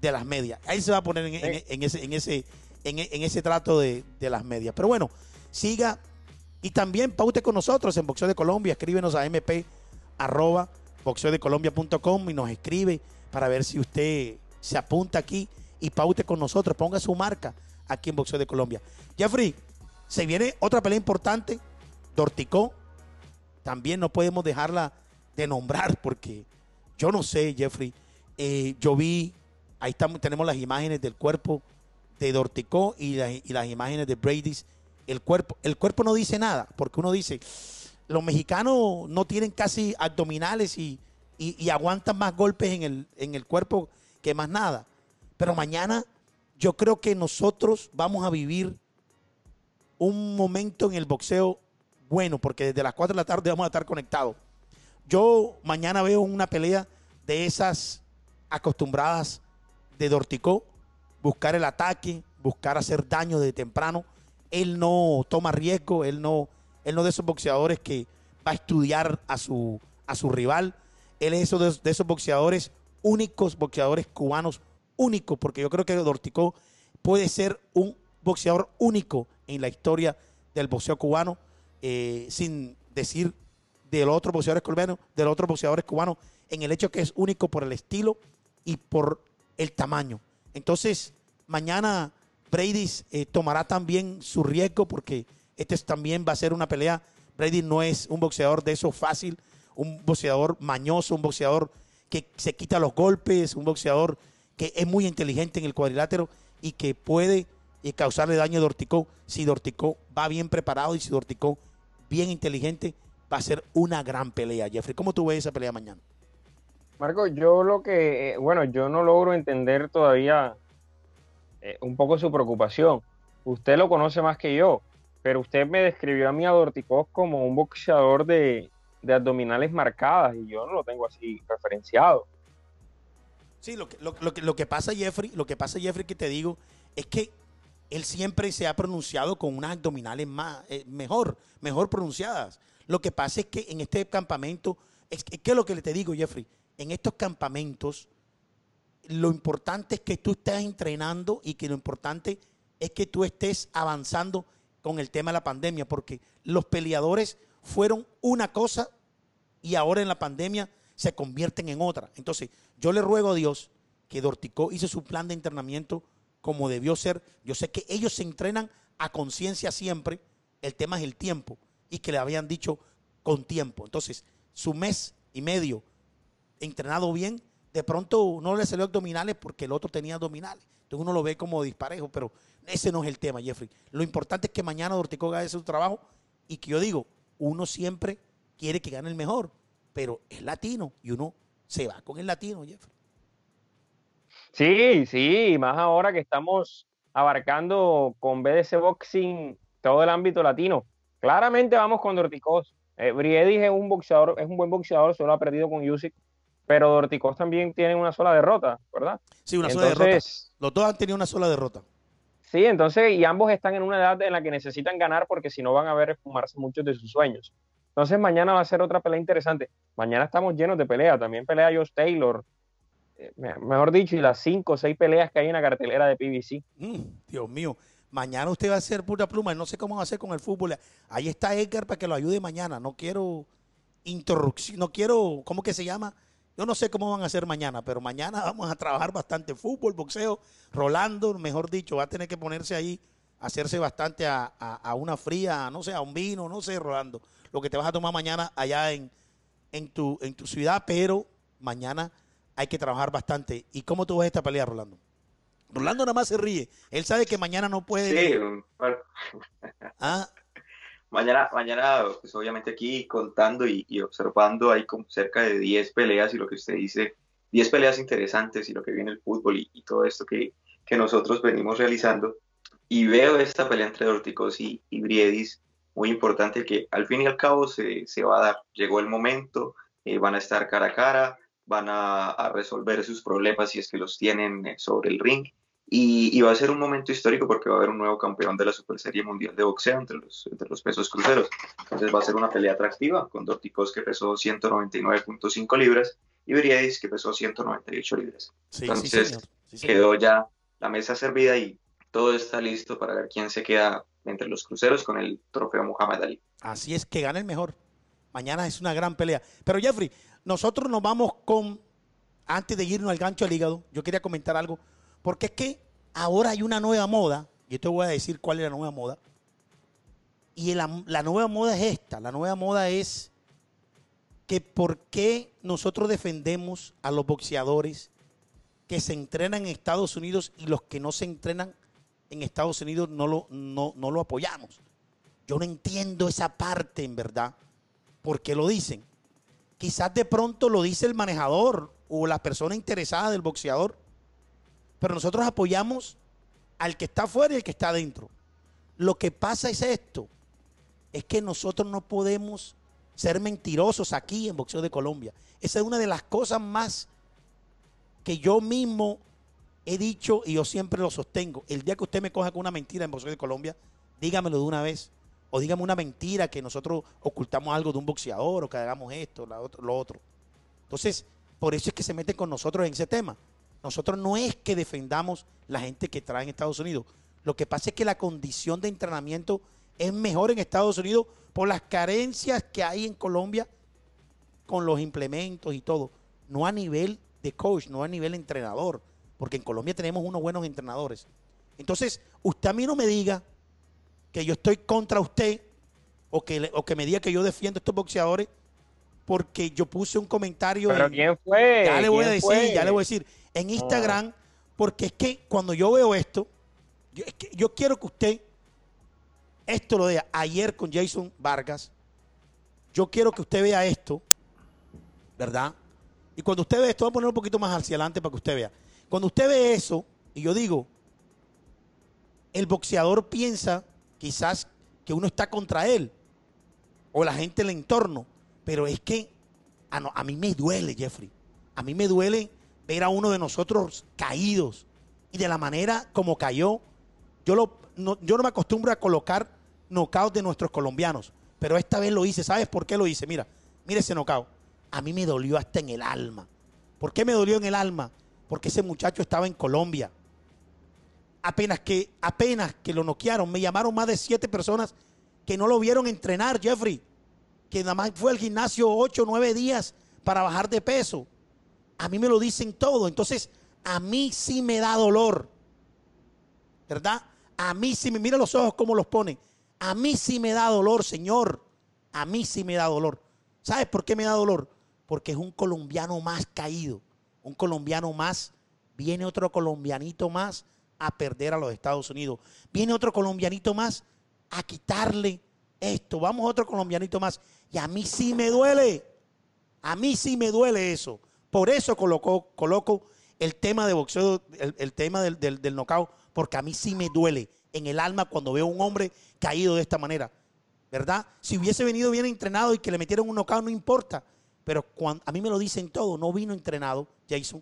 C: de las medias. Ahí se va a poner en, en- ese, en, ese, en ese trato de, de las medias. Pero bueno, siga y también paute con nosotros en Boxeo de Colombia. Escríbenos a mp arroba boxeodecolombia.com y nos escribe para ver si usted se apunta aquí y paute con nosotros. Ponga su marca aquí en Boxeo de Colombia. Jeffrey, se viene otra pelea importante. Dorticó. También no podemos dejarla de nombrar porque yo no sé, Jeffrey. Eh, yo vi, ahí estamos, tenemos las imágenes del cuerpo de Dorticó y, y las imágenes de Brady's. El cuerpo, el cuerpo no dice nada, porque uno dice, los mexicanos no tienen casi abdominales y, y- y aguantan más golpes en el, en el cuerpo que más nada. Pero mañana yo creo que nosotros vamos a vivir un momento en el boxeo bueno, porque desde las 4 de la tarde vamos a estar conectados. Yo mañana veo una pelea de esas acostumbradas de Dorticó, buscar el ataque, buscar hacer daño de temprano. Él no toma riesgo, él no, él no de esos boxeadores que va a estudiar a su, a su rival. Él es de esos boxeadores únicos, boxeadores cubanos únicos, porque yo creo que Dorticó puede ser un boxeador único en la historia del boxeo cubano, eh, sin decir de los otros boxeadores colombianos, de los otros boxeadores cubanos, en el hecho que es único por el estilo y por el tamaño. Entonces, mañana Brady eh, tomará también su riesgo porque este es- también va a ser una pelea. Brady no es un boxeador de eso fácil, un boxeador mañoso, un boxeador que se quita los golpes, un boxeador que es muy inteligente en el cuadrilátero y que puede eh, causarle daño a Dorticó. Si Dorticó va bien preparado y si Dorticó bien inteligente, va a ser una gran pelea. Jeffrey, ¿cómo tú ves esa pelea mañana?
D: Marco, yo lo que, eh, bueno, yo no logro entender todavía eh, un poco su preocupación. Usted lo conoce más que yo, pero usted me describió a mí a Dorticós como un boxeador de abdominales marcadas y yo no lo tengo así referenciado.
C: Sí, lo que, lo, que, lo que pasa, Jeffrey, lo que pasa, Jeffrey, que te digo, es que él siempre se ha pronunciado con unas abdominales más, eh, mejor, mejor pronunciadas. Lo que pasa es que en este campamento, es que, ¿qué es lo que te digo, Jeffrey? En estos campamentos, lo importante es que tú estés entrenando y que lo importante es que tú estés avanzando con el tema de la pandemia, porque los peleadores fueron una cosa y ahora en la pandemia se convierten en otra. Entonces, yo le ruego a Dios que Dorticó hizo su plan de entrenamiento como debió ser. Yo sé que ellos se entrenan a conciencia siempre. El tema es el tiempo y que le habían dicho con tiempo. Entonces, su mes y medio entrenado bien, de pronto no le salió abdominales porque el otro tenía abdominales. Entonces uno lo ve como disparejo, pero ese no es el tema, Jeffrey. Lo importante es que mañana Dorticó haga su trabajo y que yo digo, uno siempre quiere que gane el mejor, pero es latino y uno se va con el latino, Jeffrey.
D: Sí, sí, más ahora que estamos abarcando con BDC Boxing todo el ámbito latino. Claramente vamos con Dorticós. Eh, Briedis es un boxeador, es un buen boxeador, solo ha perdido con Usyk, pero Dorticós también tiene una sola derrota, ¿verdad?
C: Sí, una sola derrota. Los dos han tenido una sola derrota.
D: Sí, entonces, y ambos están en una edad en la que necesitan ganar porque si no van a ver esfumarse muchos de sus sueños. Entonces, mañana va a ser otra pelea interesante. Mañana estamos llenos de pelea. También pelea Josh Taylor. Eh, me- mejor dicho, y las cinco o seis peleas que hay en la cartelera de PBC.
C: Mm, Dios mío, mañana usted va a hacer pura pluma. No sé cómo va a hacer con el fútbol. Ahí está Edgar para que lo ayude mañana. No quiero interrupción, no quiero, ¿cómo que se llama? Yo no sé cómo van a hacer mañana, pero mañana <laughs> vamos a trabajar bastante fútbol, boxeo. Rolando, mejor dicho, va a tener que ponerse ahí, hacerse bastante a- a una fría, no sé, a un vino, no sé, Rolando. Lo que te vas a tomar mañana allá en, en, tu, en tu ciudad, pero mañana hay que trabajar bastante. ¿Y cómo tú ves esta pelea, Rolando? Rolando nada más se ríe. Él sabe que mañana no puede.
E: Sí, bueno,
C: Ah,
E: mañana, mañana, pues obviamente aquí contando y, y observando, hay como cerca de 10 peleas y lo que usted dice, 10 peleas interesantes y lo que viene el fútbol y, y todo esto que, que nosotros venimos realizando. Y veo esta pelea entre Dorticos y, y Briedis, muy importante que al fin y al cabo se, se va a dar. Llegó el momento, eh, van a estar cara a cara, van a, a resolver sus problemas si es que los tienen eh, sobre el ring. Y, y va a ser un momento histórico porque va a haber un nuevo campeón de la Super Serie Mundial de Boxeo entre los, entre los pesos cruceros. Entonces va a ser una pelea atractiva con Dorticos que pesó 199.5 libras y Briedis que pesó 198 libras.
C: sí, sí,
E: Entonces
C: señor. Sí, señor.
E: quedó ya la mesa servida y todo está listo para ver quién se queda entre los cruceros con el trofeo Muhammad Ali.
C: Así es que gane el mejor. Mañana es una gran pelea. Pero Jeffrey, nosotros nos vamos con, antes de irnos al gancho al hígado, yo quería comentar algo, porque es que ahora hay una nueva moda, yo te voy a decir cuál es la nueva moda, y la, la nueva moda es esta, la nueva moda es que por qué nosotros defendemos a los boxeadores que se entrenan en Estados Unidos y los que no se entrenan en Estados Unidos no lo, no, no lo apoyamos. Yo no entiendo esa parte, en verdad. ¿Por qué lo dicen? Quizás de pronto lo dice el manejador o la persona interesada del boxeador, pero nosotros apoyamos al que está afuera y al que está adentro. Lo que pasa es esto, es que nosotros no podemos ser mentirosos aquí en Boxeo de Colombia. Esa es una de las cosas más que yo mismo he dicho y yo siempre lo sostengo. El día que usted me coja con una mentira en Boxeo de Colombia, dígamelo de una vez. O dígame una mentira que nosotros ocultamos algo de un boxeador o que hagamos esto, lo otro. Entonces, por eso es que se meten con nosotros en ese tema. Nosotros no es que defendamos la gente que trae en Estados Unidos. Lo que pasa es que la condición de entrenamiento es mejor en Estados Unidos por las carencias que hay en Colombia con los implementos y todo. No a nivel de coach, no a nivel entrenador, porque en Colombia tenemos unos buenos entrenadores. Entonces, usted a mí no me diga que yo estoy contra usted o que, o que me diga que yo defiendo a estos boxeadores porque yo puse un comentario.
D: Pero
C: en-
D: ¿quién fue?
C: ya le voy a
D: ¿Quién
C: decir,
D: fue?
C: ya le voy a decir. En Instagram, porque es que cuando yo veo esto, yo, es que yo quiero que usted, esto lo vea ayer con Jason Vargas, yo quiero que usted vea esto, ¿verdad? Y cuando usted ve esto, voy a poner un poquito más hacia adelante para que usted vea. Cuando usted ve eso, y yo digo, el boxeador piensa quizás que uno está contra él, o la gente del entorno, pero es que a, mí me duele, Jeffrey. A mí me duele ver a uno de nosotros caídos y de la manera como cayó. Yo, no, yo no me acostumbro a colocar knockouts de nuestros colombianos, pero esta vez lo hice. ¿Sabes por qué lo hice? Mira, mira ese knockout. A mí me dolió hasta en el alma. ¿Por qué me dolió en el alma? Porque ese muchacho estaba en Colombia. Apenas que, apenas que lo noquearon, me llamaron más de siete personas que no lo vieron entrenar, Jeffrey. Que nada más fue al gimnasio ocho o nueve días para bajar de peso. A mí me lo dicen todo. Entonces, a mí sí me da dolor. ¿Verdad? A mí sí me, mira los ojos cómo los ponen. A mí sí me da dolor, Señor. A mí sí me da dolor. ¿Sabes por qué me da dolor? Porque es un colombiano más caído. Un colombiano más. Viene otro colombianito más a perder a los Estados Unidos. Viene otro colombianito más a quitarle esto. Vamos otro colombianito más. Y a mí sí me duele. A mí sí me duele eso. Por eso colocó, coloco el tema de boxeo, el, el tema del, del, del knockout, porque a mí sí me duele en el alma cuando veo a un hombre caído de esta manera. ¿Verdad? Si hubiese venido bien entrenado y que le metieron un knockout, no importa. Pero a mí me lo dicen todo, no vino entrenado, Jason.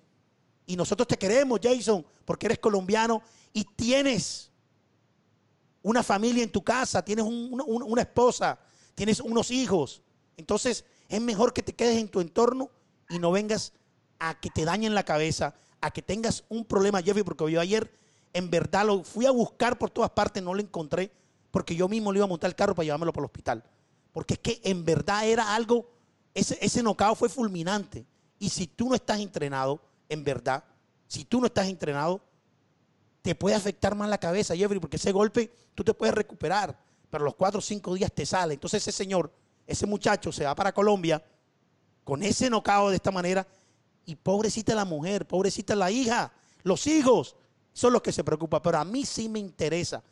C: Y nosotros te queremos, Jason, porque eres colombiano y tienes una familia en tu casa, tienes un- una, una- esposa, tienes unos hijos. Entonces es mejor que te quedes en tu entorno y no vengas a que te dañen la cabeza, a que tengas un problema, Jeffrey, porque yo ayer en verdad lo fui a buscar por todas partes, no lo encontré, porque yo mismo le iba a montar el carro para llevármelo para el hospital. Porque es que en verdad era algo, ese, ese knockout fue fulminante. Y si tú no estás entrenado, en verdad, si tú no estás entrenado, te puede afectar más la cabeza, Jeffrey, porque ese golpe tú te puedes recuperar, pero los cuatro o cinco días te sale. Entonces ese señor, ese muchacho se va para Colombia con ese nocao de esta manera y pobrecita la mujer, pobrecita la hija, los hijos, son los que se preocupan. Pero a mí sí me interesa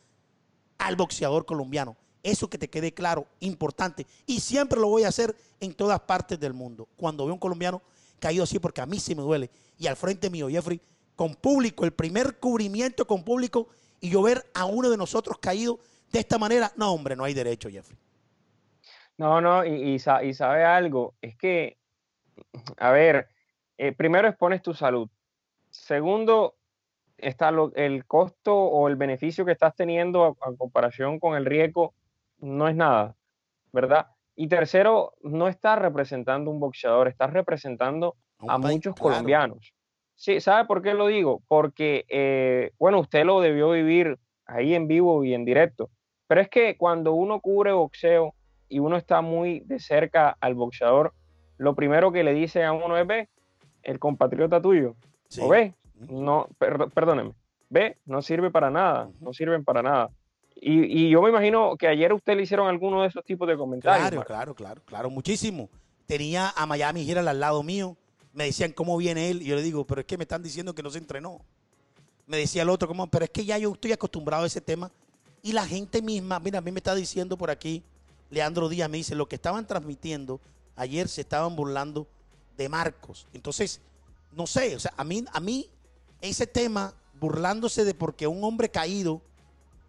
C: al boxeador colombiano. Eso que te quede claro, importante. Y siempre lo voy a hacer en todas partes del mundo. Cuando veo un colombiano caído así, porque a mí sí me duele. Y al frente mío, Jeffrey, con público, el primer cubrimiento con público, y yo ver a uno de nosotros caído de esta manera, no, hombre, no hay derecho, Jeffrey.
D: No, no, y, y sa- y sabe algo, es que, a ver, eh, primero expones tu salud. Segundo, está lo- el costo o el beneficio que estás teniendo a, a comparación con el riesgo, no es nada, ¿verdad? Y tercero, no estás representando un boxeador, estás representando a muchos
C: claro.
D: colombianos. Sí, ¿sabe por qué lo digo? Porque, eh, bueno, usted lo debió vivir ahí en vivo y en directo, pero es que cuando uno cubre boxeo y uno está muy de cerca al boxeador, lo primero que le dice a uno es, ve, el compatriota tuyo,
C: Sí.
D: o ve, no, per- perdóneme, ve, no sirve para nada, no sirven para nada. Y, y yo me imagino que ayer a usted le hicieron alguno de esos tipos de comentarios.
C: Claro,
D: Marco.
C: claro, claro, claro, muchísimo. Tenía a Miami Gira al lado mío. Me decían cómo viene él. Y yo le digo, pero es que me están diciendo que no se entrenó. Me decía el otro, ¿cómo? Pero es que ya yo estoy acostumbrado a ese tema. Y la gente misma, mira, a mí me está diciendo por aquí Leandro Díaz me dice, lo que estaban transmitiendo ayer se estaban burlando de Marcos. Entonces, no sé, o sea, a mí, a mí ese tema, burlándose de porque un hombre caído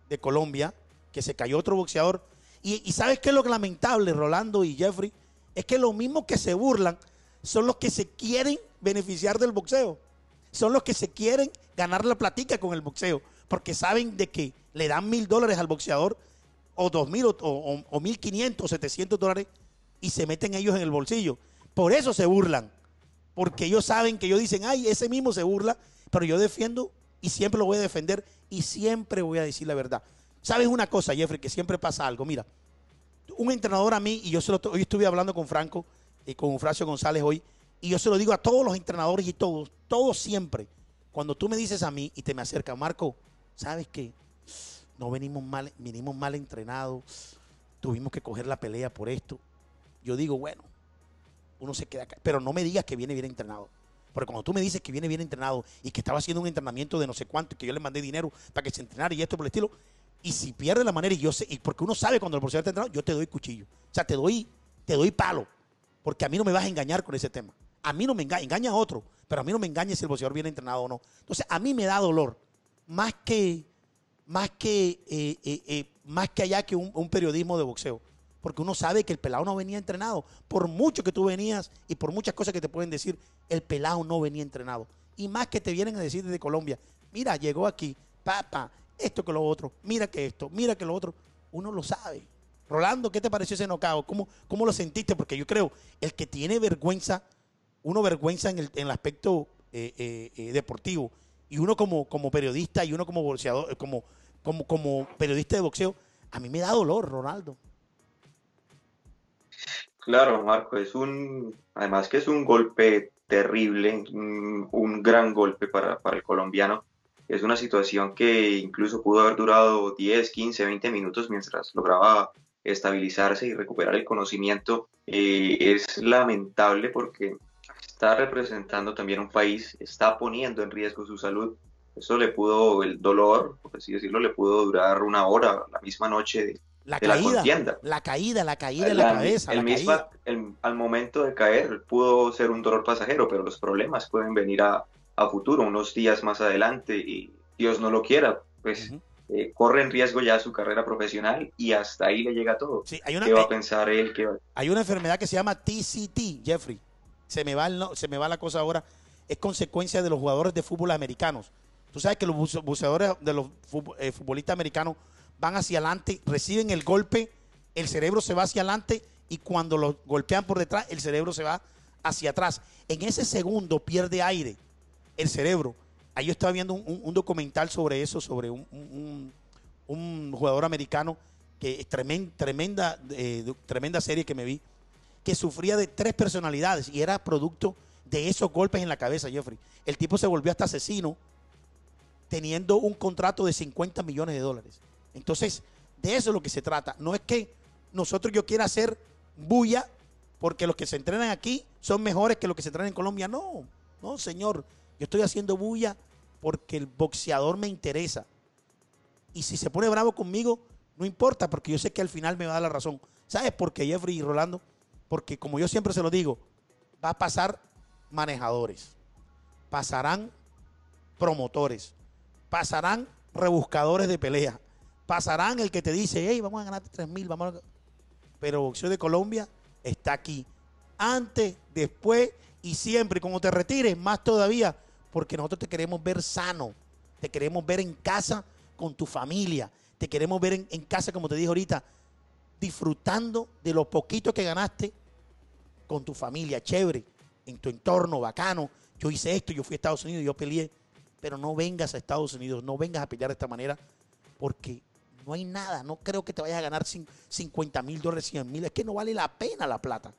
C: de Colombia, que se cayó otro boxeador, y, ¿sabes qué es lo lamentable, Rolando y Jeffrey? Es que los mismos que se burlan son los que se quieren beneficiar del boxeo. Son los que se quieren ganar la platica con el boxeo. Porque saben de que le dan mil dólares al boxeador, o dos mil, o mil quinientos, setecientos dólares, y se meten ellos en el bolsillo. Por eso se burlan. Porque ellos saben que ellos dicen, ay, ese mismo se burla, pero yo defiendo y siempre lo voy a defender y siempre voy a decir la verdad. ¿Sabes una cosa, Jeffrey? Que siempre pasa algo. Mira, un entrenador a mí, y yo hoy estuve hablando con Franco y con Eufrasio González hoy, y yo se lo digo a todos los entrenadores y todos, todos siempre. Cuando tú me dices a mí y te me acercas, Marco, ¿sabes qué? No venimos mal, venimos mal entrenados, tuvimos que coger la pelea por esto. Yo digo, bueno, uno se queda acá, pero no me digas que viene bien entrenado. Porque cuando tú me dices que viene bien entrenado y que estaba haciendo un entrenamiento de no sé cuánto y que yo le mandé dinero para que se entrenara y esto por el estilo, y si pierde la manera y yo sé, y porque uno sabe cuando el profesor está entrenado, yo te doy cuchillo. O sea, te doy, te doy palo. Porque a mí no me vas a engañar con ese tema. A mí no me engaña, engaña a otro, pero a mí no me engaña si el boxeador viene entrenado o no. Entonces, a mí me da dolor. Más que, más que, eh, eh, eh, más que allá que un, un periodismo de boxeo porque uno sabe que el pelado no venía entrenado. Por mucho que tú venías y por muchas cosas que te pueden decir, el pelado no venía entrenado. Y más que te vienen a decir desde Colombia, mira, llegó aquí, papá, esto que lo otro, mira que esto, mira que lo otro. Uno lo sabe. Rolando, ¿qué te pareció ese nocao? ¿Cómo, ¿Cómo lo sentiste? Porque yo creo, el que tiene vergüenza, uno vergüenza en el, en el aspecto eh, eh, eh, deportivo, y uno como, como periodista y uno como boxeador, como, como, como periodista de boxeo, a mí me da dolor, Ronaldo.
E: Claro, Marco, es un, además que es un golpe terrible, un, gran golpe para, para, el colombiano. Es una situación que incluso pudo haber durado 10, 15, 20 minutos mientras lograba estabilizarse y recuperar el conocimiento. Eh, es lamentable porque está representando también un país, está poniendo en riesgo su salud. Eso le pudo, el dolor, por así decirlo, le pudo durar una hora, la misma noche
C: la
E: de
C: caída,
E: la contienda.
C: La caída, la caída de la, cabeza.
E: El
C: la
E: mismo,
C: caída.
E: el- al momento de caer pudo ser un dolor pasajero, pero los problemas pueden venir a, a futuro, unos días más adelante, y Dios no lo quiera, pues
C: Ujú.
E: eh, corre en riesgo ya su carrera profesional y hasta ahí le llega todo.
C: Sí, hay una,
E: ¿Qué va a pensar él? ¿Qué va-
C: hay una enfermedad que se llama TCT, Jeffrey. Se me, va el no- se me va la cosa ahora. Es consecuencia de los jugadores de fútbol americanos. Tú sabes que los buce- buceadores de los eh, futbolistas americanos van hacia adelante, reciben el golpe, el cerebro se va hacia adelante y cuando los golpean por detrás, el cerebro se va hacia atrás. En ese segundo pierde aire el cerebro. Ahí yo estaba viendo un, documental sobre eso, sobre un, jugador americano que es tremen- tremenda, eh, tremenda serie que me vi, que sufría de tres personalidades y era producto de esos golpes en la cabeza, Jeffrey. El tipo se volvió hasta asesino teniendo un contrato de 50 millones de dólares. Entonces, de eso es lo que se trata. No es que nosotros yo quiera hacer bulla porque los que se entrenan aquí son mejores que los que se entrenan en Colombia. No, no, señor. Yo estoy haciendo bulla porque el boxeador me interesa. Y si se pone bravo conmigo, no importa, porque yo sé que al final me va a dar la razón. ¿Sabes por qué, Jeffrey y Rolando? Porque como yo siempre se lo digo, va a pasar manejadores, pasarán promotores, pasarán rebuscadores de pelea, pasarán el que te dice, hey, vamos a ganarte 3 mil, vamos a... Pero Boxeo de Colombia está aquí. Antes, después y siempre. Como te retires, más todavía, porque nosotros te queremos ver sano, te queremos ver en casa con tu familia, te queremos ver en, en casa, como te dije ahorita, disfrutando de lo poquito que ganaste con tu familia, chévere, en tu entorno, bacano. Yo hice esto, yo fui a Estados Unidos, yo peleé. Pero no vengas a Estados Unidos, no vengas a pelear de esta manera, porque no hay nada. No creo que te vayas a ganar cin- 50 mil dólares, 100 mil. Es que no vale la pena la plata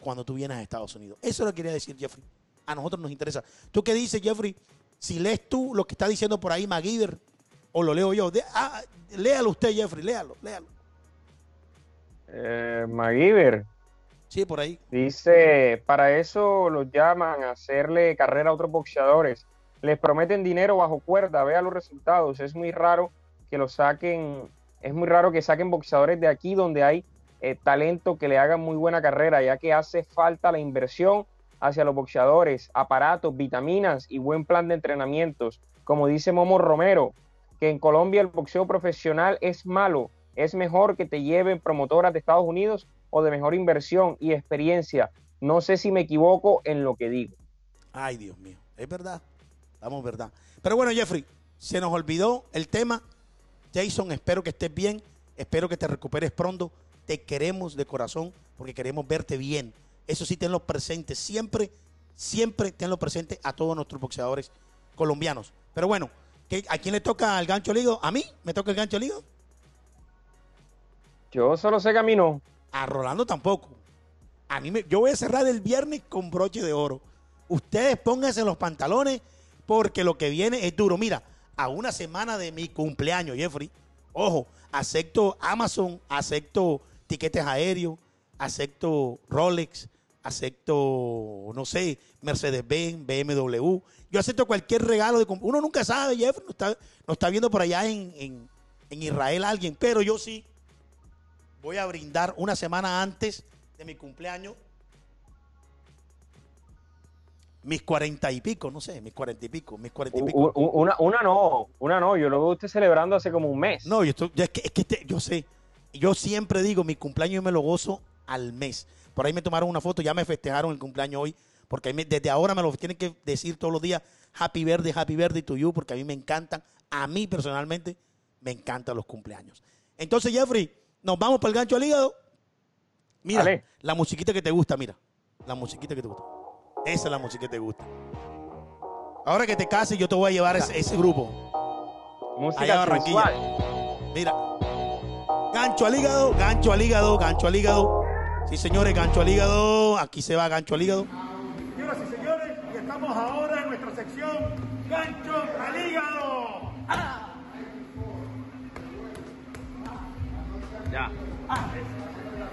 C: cuando tú vienes a Estados Unidos. Eso lo quería decir Jeffrey. A nosotros nos interesa. ¿Tú qué dices, Jeffrey? Si lees tú lo que está diciendo por ahí McGiver, o lo leo yo. De- ah, léalo usted, Jeffrey, léalo, léalo.
D: Eh, MacGyver
C: Sí, por ahí.
D: dice, para eso los llaman a hacerle carrera a otros boxeadores. Les prometen dinero bajo cuerda, vea los resultados. Es muy raro que lo saquen, es muy raro que saquen boxeadores de aquí donde hay eh, talento que le haga muy buena carrera, ya que hace falta la inversión hacia los boxeadores, aparatos, vitaminas y buen plan de entrenamientos. Como dice Momo Romero, que en Colombia el boxeo profesional es malo, es mejor que te lleven promotoras de Estados Unidos o de mejor inversión y experiencia. No sé si me equivoco en lo que digo.
C: Ay, Dios mío, es verdad, estamos verdad. Pero bueno, Jeffrey, se nos olvidó el tema. Jason, espero que estés bien, espero que te recuperes pronto. Te queremos de corazón porque queremos verte bien. Eso sí, tenlo presente, siempre, siempre tenlo presente a todos nuestros boxeadores colombianos. Pero bueno, ¿qué- ¿a quién le toca el gancho ligo? ¿A mí? ¿Me toca el gancho ligo?
D: Yo solo sé que a mí no.
C: A Rolando tampoco. A mí me, yo voy a cerrar el viernes con broche de oro. Ustedes pónganse los pantalones porque lo que viene es duro. Mira, a una semana de mi cumpleaños, Jeffrey. Ojo, acepto Amazon, acepto tiquetes aéreos, acepto Rolex, acepto, no sé, Mercedes-Benz, BMW. Yo acepto cualquier regalo de Uno nunca sabe, Jeffrey, está, nos está viendo por allá en, en- en Israel alguien, pero yo sí voy a brindar una semana antes de mi cumpleaños mis cuarenta y pico, no sé, mis cuarenta y pico, mis cuarenta y pico.
D: Una, una no, una no. Yo lo veo usted celebrando hace como un mes.
C: No, yo, estoy- yo es que, es que este- yo sé, yo siempre digo, mi cumpleaños yo me lo gozo al mes. Por ahí me tomaron una foto, ya me festejaron el cumpleaños hoy, porque ahí me- desde ahora me lo tienen que decir todos los días, happy birthday, happy birthday to you, porque a mí me encantan, a mí personalmente me encantan los cumpleaños. Entonces, Jeffrey, nos vamos para el gancho al hígado. Mira,
D: Dale.
C: la musiquita que te gusta, mira, la musiquita que te gusta. Esa es la música que te gusta. Ahora que te cases, yo te voy a llevar ese, ese grupo.
D: Música
C: Barranquilla. Mira. Gancho al hígado, gancho al hígado, gancho al hígado. Sí, señores, gancho al hígado. Aquí se va gancho al hígado.
I: Señoras y señores, y estamos ahora en nuestra sección Gancho al hígado.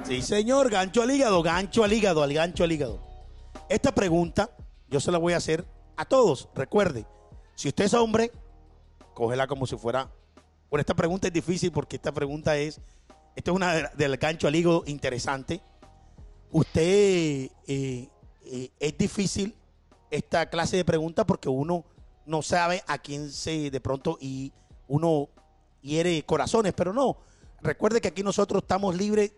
C: Sí, señor, gancho al hígado, gancho al hígado, al gancho al hígado. Esta pregunta yo se la voy a hacer a todos. Recuerde, si usted es hombre, cógela como si fuera. Bueno, esta pregunta es difícil porque esta pregunta es. Esta es una de- del gancho al hígado interesante. Usted eh, eh, es difícil esta clase de preguntas porque uno no sabe a quién se de pronto y uno hiere corazones, pero no. Recuerde que aquí nosotros estamos libres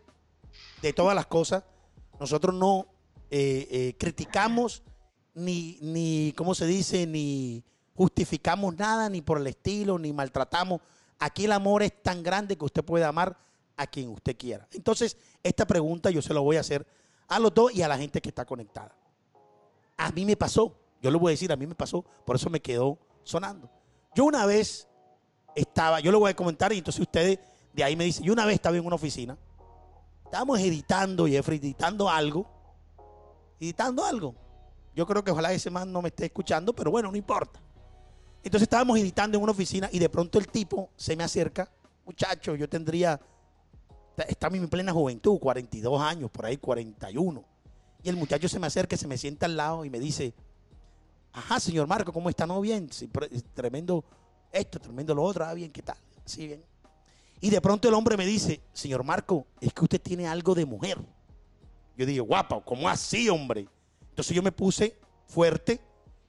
C: de todas las cosas. Nosotros no eh, eh, criticamos ni, ni, ¿cómo se dice? Ni justificamos nada, ni por el estilo, ni maltratamos. Aquí el amor es tan grande que usted puede amar a quien usted quiera. Entonces, esta pregunta yo se la voy a hacer a los dos y a la gente que está conectada. A mí me pasó, yo lo voy a decir, a mí me pasó, por eso me quedó sonando. Yo una vez estaba, yo lo voy a comentar y entonces ustedes de ahí me dicen, yo una vez estaba en una oficina, estábamos editando, Jeffrey, editando algo, editando algo. Yo creo que ojalá ese man no me esté escuchando, pero bueno, no importa. Entonces estábamos editando en una oficina y de pronto el tipo se me acerca, muchacho, yo tendría, estaba en mi plena juventud, 42 años, por ahí 41. Y el muchacho se me acerca, se me sienta al lado y me dice, ajá, señor Marco, ¿cómo está? No, bien, pre- tremendo esto, tremendo lo otro, ah, bien, ¿qué tal? Sí, bien. Y de pronto el hombre me dice, señor Marco, es que usted tiene algo de mujer. Yo dije, guapa, ¿cómo así, hombre? Entonces yo me puse fuerte.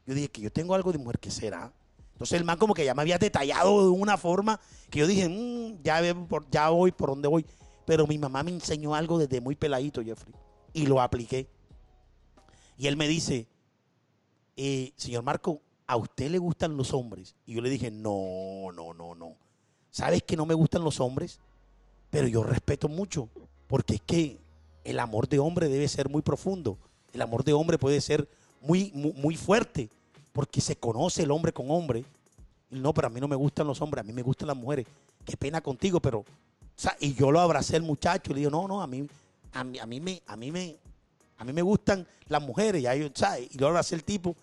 C: Yo dije, que yo tengo algo de mujer, ¿qué será? Entonces el man como que ya me había detallado de una forma que yo dije, "Mm, ya, voy por donde voy. Pero mi mamá me enseñó algo desde muy peladito, Jeffrey. Y lo apliqué. Y él me dice, eh, señor Marco, ¿a usted le gustan los hombres? Y yo le dije, no, no, no, no. ¿Sabes que no me gustan los hombres? Pero yo respeto mucho, porque es que el amor de hombre debe ser muy profundo. El amor de hombre puede ser muy, muy, fuerte, porque se conoce el hombre con hombre. Y no, pero a mí no me gustan los hombres, a mí me gustan las mujeres. Qué pena contigo, pero... y yo lo abracé al muchacho y le digo, no, no, a mí, a mí, a mí me, a mí me, a mí me gustan las mujeres. Ya yo, ¿sabes? Y lo abracé el tipo.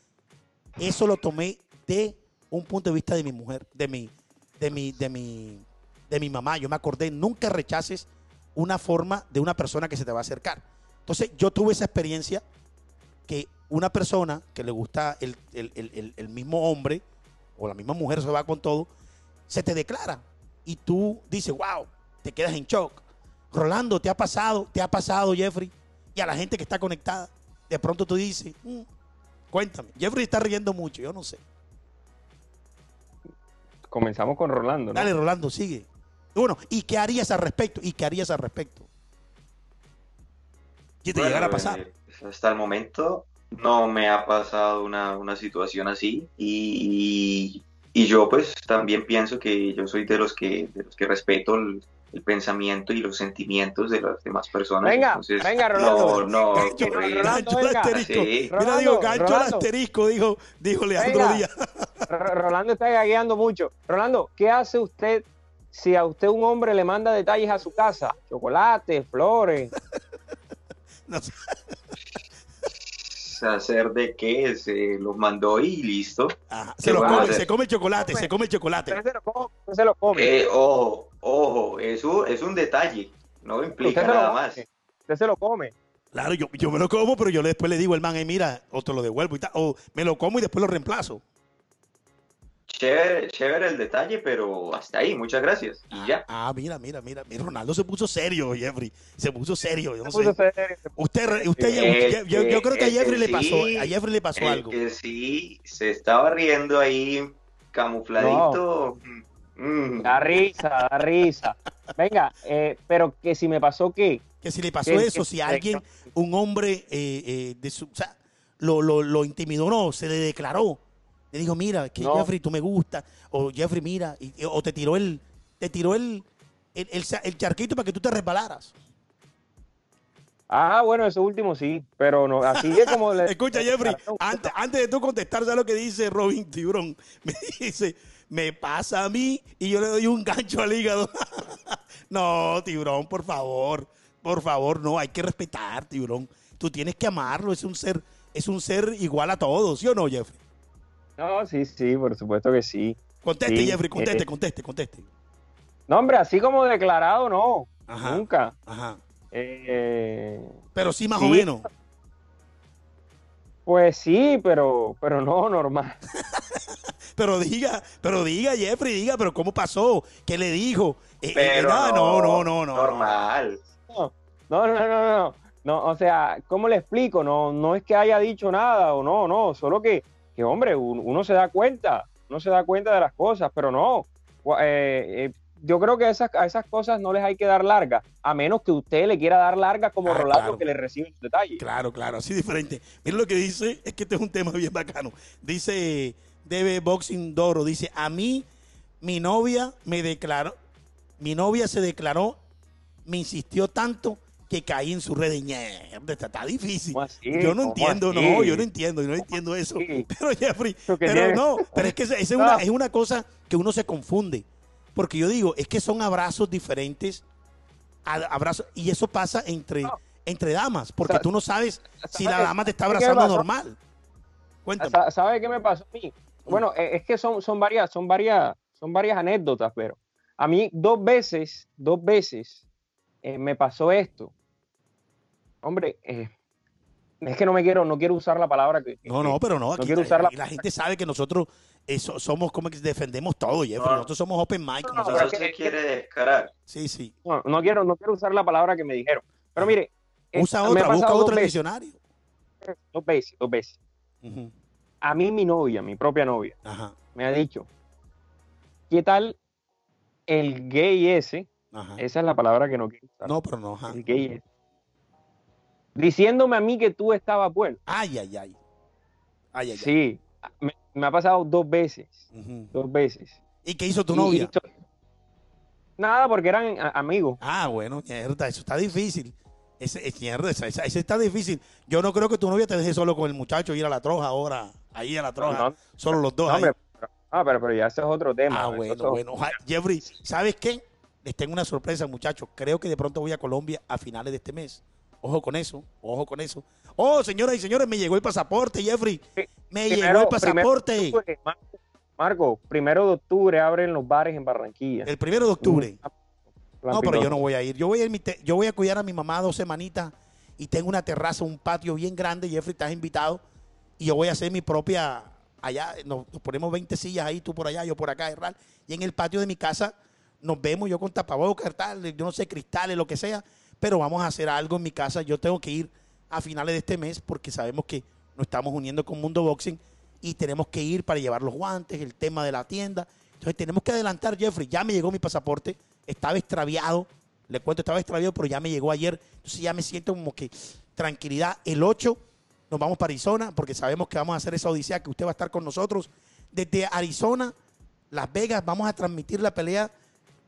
C: Eso lo tomé de un punto de vista de mi mujer, de mi, de mi, de mi, de mi mamá. Yo me acordé, nunca rechaces una forma de una persona que se te va a acercar. Entonces, yo tuve esa experiencia que una persona que le gusta el, el- el- mismo hombre o la misma mujer se va con todo, se te declara. Y tú dices, wow, te quedas en shock. Rolando, ¿te ha pasado? ¿Te ha pasado, Jeffrey? Y a la gente que está conectada. De pronto tú dices, "Mm, cuéntame. Jeffrey está riendo mucho, yo no sé.
D: Comenzamos con Rolando, ¿no?
C: Dale, Rolando, sigue. Bueno, ¿y qué harías al respecto? ¿Y qué harías al respecto? ¿Qué te
E: Bueno,
C: llegara a pasar?
E: eh, hasta el momento no me ha pasado una, una situación así y, y yo pues también pienso que yo soy de los que, de los que respeto el, el pensamiento y los sentimientos de las demás personas.
D: Venga,
E: Entonces,
D: venga, Rolando.
E: No, no,
D: Gancho,
E: ocurrir.
D: Rolando,
C: Gancho al
D: venga.
C: asterisco.
E: Sí.
C: Mira, digo,
D: Rolando,
C: gancho al
D: Rolando.
C: asterisco, dijo, dijo Leandro
D: Venga.
C: Díaz. <laughs>
D: R- Rolando está gagueando mucho. Rolando, ¿qué hace usted si a usted un hombre le manda detalles a su casa? Chocolate, flores. <laughs>
C: No sé.
E: hacer de qué se los mandó y listo.
C: Ajá,
E: ¿Qué
C: Se lo come, se come el chocolate, se come el chocolate.
D: Usted se lo come. usted se lo come.
E: Eh, ojo, ojo, eso es un detalle, no implica
D: lo
E: nada más.
D: Usted se lo come.
C: Claro, yo, yo me lo como, pero yo después le digo al man, "Ey, mira, o te lo devuelvo y tal. O me lo como y después lo reemplazo.
E: Chévere, chévere el detalle, pero hasta ahí, muchas gracias. Y ya.
C: Ah, mira, mira, mira. Mira, Ronaldo se puso serio, Jeffrey. Se puso serio. Yo no
D: Se puso
C: sé.
D: serio.
C: Usted, usted, yo, yo creo que a Jeffrey le
E: sí,
C: pasó, a Jeffrey le pasó algo.
E: que sí se estaba riendo ahí, camufladito. Mm,
D: Da risa, da risa. Venga, eh, pero que si me pasó qué.
C: Que si le pasó eso, si alguien, un hombre eh, eh, de su, o sea, lo, lo, lo intimidó, no, se le declaró. Le dijo, mira, que
D: No.
C: Jeffrey, tú me gusta. O Jeffrey, mira, y- o te tiró el, te tiró el, el, el, el charquito para que tú te resbalaras.
D: Ah, bueno, eso último sí, pero no, así es como <laughs> le.
C: Escucha, Jeffrey, antes, antes de tú contestar, ¿sabes lo que dice Robin Tiburón? <laughs> Me dice, me pasa a mí y yo le doy un gancho al hígado. <laughs> no, Tiburón, por favor, por favor, no, hay que respetar, Tiburón. Tú tienes que amarlo, es un ser, es un ser igual a todos, ¿sí o no, Jeffrey?
D: No, sí, sí, por supuesto que sí.
C: Conteste,
D: Sí,
C: Jeffrey, conteste,
D: eh,
C: conteste, conteste.
D: No, hombre, así como declarado, no.
C: Ajá.
D: Nunca.
C: Ajá.
D: Eh,
C: Pero sí, más
D: sí.
C: o menos.
D: pues sí, pero, pero no normal. <laughs>
C: Pero diga, pero diga, Jeffrey, diga, pero ¿cómo pasó? ¿Qué le dijo? Eh, eh,
E: Pero
C: no, no, no, no, no.
E: Normal.
D: No, no, no, no, no. No, o sea, ¿cómo le explico? No, no es que haya dicho nada o no, no, solo que, que hombre, un- uno, se da cuenta, uno se da cuenta de las cosas, pero no. Eh, eh, yo creo que esas, a esas cosas no les hay que dar larga, a menos que usted le quiera dar larga como
C: Ah,
D: Rolando
C: claro.
D: que le recibe los detalles.
C: Claro, claro, así diferente. Mira lo que dice, es que este es un tema bien bacano. Dice Debe Boxing Doro, dice, a mí mi novia me declaró, mi novia se declaró, me insistió tanto que caí en su red de está, está difícil. Yo no
D: ¿Cómo
C: entiendo,
D: así?
C: no, yo no entiendo, yo no entiendo eso.
D: así?
C: Pero Jeffrey, pero no, pero es que esa esa es una, es una cosa que uno se confunde. Porque yo digo, es que son abrazos diferentes, abrazos, y eso pasa entre, entre damas, porque tú no sabes si la
D: ¿sabe-
C: dama te está abrazando normal. Cuéntame.
D: Sa- ¿Sabe qué me pasó a mí? Bueno, eh, es que son, son varias, son varias, son varias anécdotas, pero a mí dos veces, dos veces eh, me pasó esto. Hombre, eh, es que no me quiero, no quiero usar la palabra que,
C: No, no, pero no, aquí
D: quiero usar la-
C: la, gente sabe que nosotros eso, somos como que defendemos todo, Jeffrey.
E: No.
C: Nosotros somos open mic.
D: No, pero.
E: No se quiere descarar.
C: Sí, sí.
D: no, no quiero, no quiero usar la palabra que me dijeron. Pero mire, eh,
C: Usa
D: me ha
C: otra, busca otro en diccionario.
D: dos veces, dos veces. A mí mi novia, mi propia novia,
C: Ajá,
D: me ha dicho, ¿qué tal el gay ese?
C: ajá.
D: Esa es la palabra que no quiero usar.
C: No, pero no, ajá.
D: El gay ese. Diciéndome a mí que tú estabas bueno.
C: Ay, ay, ay. Ay, ay, ay.
D: Sí, me, me ha pasado dos veces, dos veces.
C: ¿Y qué hizo tu
D: Y-
C: novia?
D: nada, porque eran a- amigos.
C: Ah, bueno, mierda, eso está difícil. Ese, es mierda, esa, esa- ese está difícil. Yo no creo que tu novia te deje solo con el muchacho ir a la troja ahora, ahí a la troja,
D: No, no,
C: solo los dos.
D: no,
C: ahí.
D: hombre, pero, ah, pero, pero ya ese es otro tema.
C: Ah, bueno, bueno. Jeffrey, ¿sabes qué? Les tengo una sorpresa, muchachos. Creo que de pronto voy a Colombia a finales de este mes. Ojo con eso, ojo con eso. Oh, señoras y señores, me llegó el pasaporte, Jeffrey. Me llegó el pasaporte.
D: Marco, primero de octubre abren los bares en Barranquilla.
C: El primero de octubre.
D: Plan
C: No, pero yo no voy a ir. Yo voy a, ir yo voy a cuidar a mi mamá dos semanitas y tengo una terraza, un patio bien grande. Jeffrey, estás invitado. Y yo voy a hacer mi propia. Allá nos, nos ponemos 20 sillas ahí, tú por allá, yo por acá. Y en el patio de mi casa nos vemos yo con tapabocas, tal, yo no sé, cristales, lo que sea, pero vamos a hacer algo en mi casa. Yo tengo que ir a finales de este mes porque sabemos que nos estamos uniendo con Mundo Boxing y tenemos que ir para llevar los guantes, el tema de la tienda. Entonces tenemos que adelantar, Jeffrey. Ya me llegó mi pasaporte, estaba extraviado, le cuento, estaba extraviado, pero ya me llegó ayer. Entonces ya me siento como que tranquilidad. El 8 nos vamos para Arizona porque sabemos que vamos a hacer esa odisea, que usted va a estar con nosotros. Desde Arizona, Las Vegas, vamos a transmitir la pelea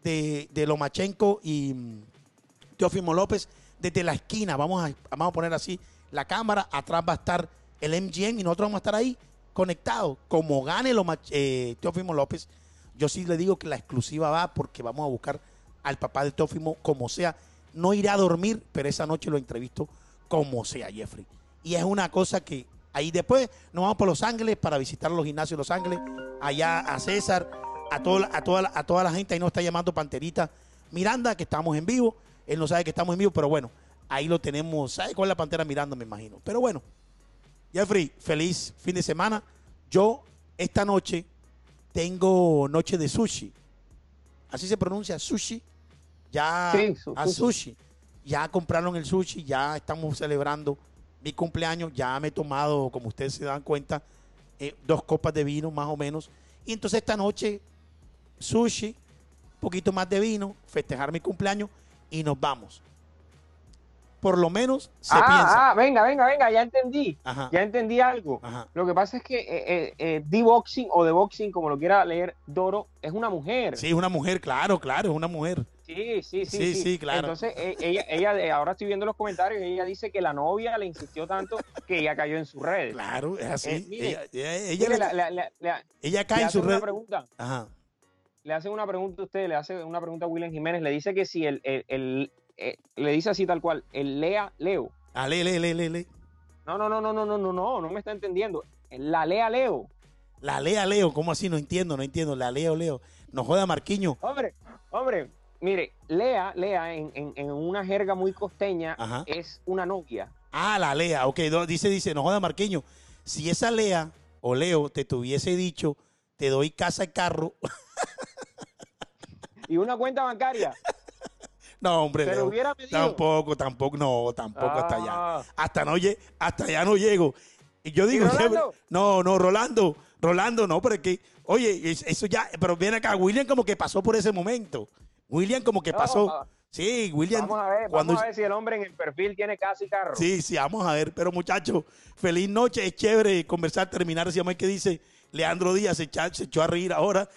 C: de, de Lomachenko y mm, Teófimo López desde la esquina. Vamos a, vamos a poner así la cámara, atrás va a estar el MGM y nosotros vamos a estar ahí conectados. Como gane Loma- eh, Teófimo López, yo sí le digo que la exclusiva va porque vamos a buscar al papá de Teófimo como sea. No irá a dormir, pero esa noche lo entrevisto como sea, Jeffrey. Y es una cosa que ahí después nos vamos por Los Ángeles para visitar los gimnasios de Los Ángeles, allá a César, a toda, la- a toda, a toda la gente, ahí nos está llamando Panterita Miranda, que estamos en vivo. Él no sabe que estamos en vivo, pero bueno, ahí lo tenemos. ¿Sabe cuál es la Pantera Miranda? Me imagino. Pero bueno, Jeffrey, feliz fin de semana. Yo esta noche tengo noche de sushi. Así se pronuncia, sushi. Ya
D: Sí, su-
C: a
D: sushi.
C: sushi. Ya compraron el sushi, ya estamos celebrando mi cumpleaños. Ya me he tomado, como ustedes se dan cuenta, eh, dos copas de vino más o menos. Y entonces esta noche, sushi, un poquito más de vino, festejar mi cumpleaños y nos vamos. Por lo menos se
D: ah,
C: piensa.
D: ah, venga, venga, venga, ya entendí.
C: Ajá.
D: Ya entendí algo.
C: Ajá.
D: Lo que pasa es que eh, eh, eh, D-Boxing o The Boxing, como lo quiera leer Doro, es una mujer.
C: Sí, es una mujer, claro, claro, es una mujer.
D: Sí, sí, sí.
C: Sí, sí, claro.
D: Entonces, eh, ella, ella, ahora estoy viendo los comentarios y ella dice que la novia le insistió tanto que ella cayó en sus redes.
C: Claro, es así.
D: Mire,
C: ella, ella-
D: Mire,
C: le-
D: la- la- la- la-
C: ella cae
D: le
C: en
D: hacen
C: su
D: una
C: red.
D: pregunta.
C: Ajá.
D: Le hace una pregunta a usted, le hace una pregunta a William Jiménez, le dice que si el, el- el- eh, le dice así tal cual, el Lea Leo.
C: Ah, lee, lee, lee, lee, lee.
D: No, no, no, no, no, no, no, no, no me está entendiendo. La Lea Leo.
C: La lea Leo, ¿cómo así? No entiendo, no entiendo. La leo Leo. No joda Marquiño.
D: Hombre, hombre, mire, Lea, Lea, en, en- en una jerga muy costeña,
C: Ajá.
D: es una novia.
C: Ah, la lea. Ok, dice, dice, no joda Marquiño. Si esa lea o Leo te tuviese dicho, te doy casa y carro.
D: Y una cuenta bancaria. <laughs>
C: No, hombre,
D: hubiera pedido.
C: tampoco, tampoco, no, tampoco hasta allá.
D: Ah.
C: Hasta no hasta allá no llego. Y yo digo,
D: Rolando?
C: no, no, Rolando, Rolando, no, pero es que, oye, es- eso ya, pero viene acá, William como que pasó por ese momento. William como que
D: No,
C: pasó.
D: ah,
C: Sí, William.
D: Vamos a ver,
C: cuando-
D: vamos a ver si el hombre en el perfil tiene casa y carro.
C: Sí, sí, vamos a ver. Pero muchachos, feliz noche. Es chévere conversar, terminar. Así que dice Leandro Díaz, se, echa- se echó a reír ahora.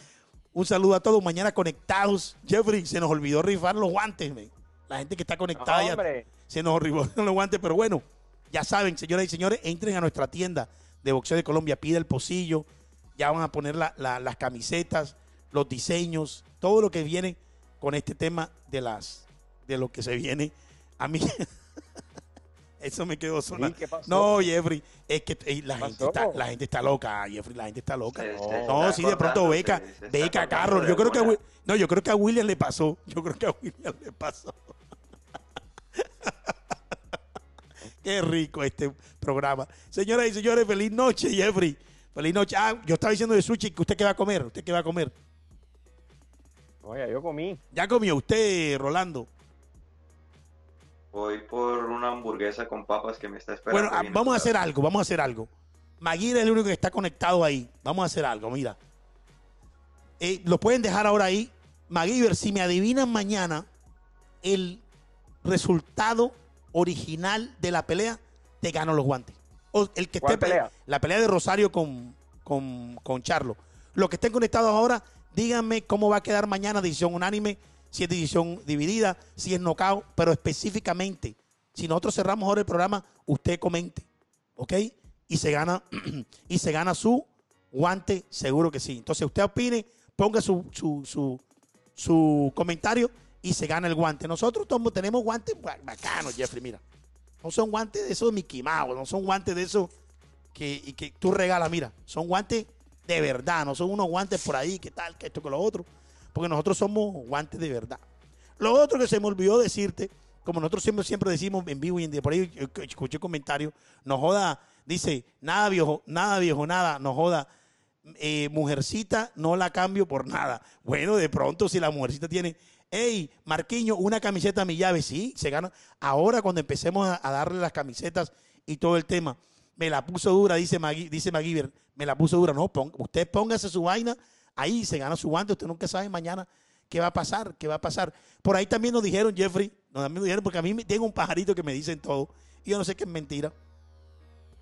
C: Un saludo a todos. Mañana conectados. Jeffrey, se nos olvidó rifar los guantes. La gente que está conectada
D: No,
C: ya se nos olvidó <laughs> los guantes. Pero bueno, ya saben, señoras y señores, entren a nuestra tienda de boxeo de Colombia. Pide el pocillo. Ya van a poner la- la- las camisetas, los diseños, todo lo que viene con este tema de las de lo que se viene. A mí, <laughs> eso me quedó sonando.
D: ¿qué pasó?
C: No, Jeffrey, es que eh, la, gente está, la gente está loca, Jeffrey, la gente está loca.
E: Se-
C: no,
E: se
C: no,
E: está
C: sí, de pronto beca,
E: se- se está
C: beca,
E: acordando
C: carro.
E: de
C: Yo creo que a, no, yo creo que a William le pasó. Yo creo que a William le pasó. <laughs> Qué rico este programa. Señoras y señores, feliz noche, Jeffrey. Feliz noche. Ah, yo estaba diciendo de sushi que usted qué va a comer. ¿Usted qué va a comer?
D: Oye, yo comí.
C: ¿Ya comió usted, Rolando?
E: Voy por una hamburguesa con papas que me está esperando.
C: Bueno, ah, vamos a hacer algo, vamos a hacer algo. Maguire es el único que está conectado ahí. Vamos a hacer algo, mira. Eh, lo pueden dejar ahora ahí. Maguire, si me adivinan mañana el resultado original de la pelea, te gano los guantes. O el que
D: ¿Cuál
C: esté pe-
D: pelea?
C: La pelea de Rosario con, con, con Charlo. Los que estén conectados ahora, díganme cómo va a quedar mañana decisión unánime, si es decisión dividida, si es knockout, pero específicamente, si nosotros cerramos ahora el programa, usted comente, ¿ok? Y se gana, <clears throat> y se gana su guante, seguro que sí. Entonces usted opine, ponga su, su, su, su comentario y se gana el guante. Nosotros tenemos guantes ba- bacanos, Jeffrey, mira. No son guantes de esos Mickey no son guantes de esos que, y que tú regalas, mira. Son guantes de verdad, no son unos guantes por ahí, que tal, que esto, que lo otro. Porque nosotros somos guantes de verdad. Lo otro que se me olvidó decirte, como nosotros siempre, siempre decimos en vivo y en por ahí escuché comentarios, no joda, dice, nada viejo, nada viejo, nada, no joda. eh, mujercita no la cambio por nada. Bueno, de pronto si la mujercita tiene, hey, Marquiño, una camiseta a mi llave, sí, se gana. Ahora cuando empecemos a, darle las camisetas y todo el tema, me la puso dura, dice, Magui, dice me la puso dura. No, pon- usted póngase su vaina, ahí se gana su guante, usted nunca sabe mañana qué va a pasar, qué va a pasar. Por ahí también nos dijeron, Jeffrey, nos dijeron, porque a mí me, tengo un pajarito que me dicen todo, y yo no sé qué es mentira.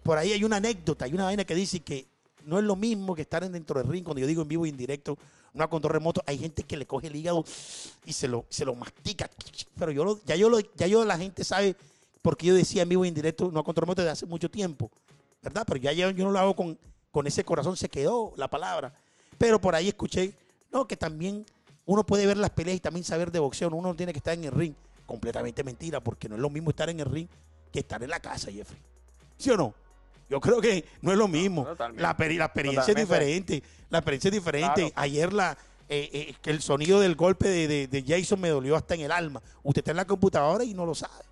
C: Por ahí hay una anécdota, hay una vaina que dice que no es lo mismo que estar en dentro del ring, cuando yo digo en vivo y en directo, no a control remoto, hay gente que le coge el hígado y se lo, se lo mastica. Pero yo lo- ya yo lo, ya yo la gente sabe porque yo decía en vivo y en directo, no a control remoto desde hace mucho tiempo, ¿verdad? Pero ya yo, yo no lo hago con, con ese corazón, se quedó la palabra. Pero por ahí escuché, no, que también uno puede ver las peleas y también saber de boxeo, no, uno no tiene que estar en el ring. Completamente mentira, porque no es lo mismo estar en el ring que estar en la casa, Jeffrey. ¿Sí o no? Yo creo que no es lo mismo. la, peri- la experiencia es diferente. La experiencia es diferente.
D: Claro.
C: Ayer la, eh, eh, que el sonido del golpe de, de- de Jason me dolió hasta en el alma. Usted está en la computadora y no lo sabe.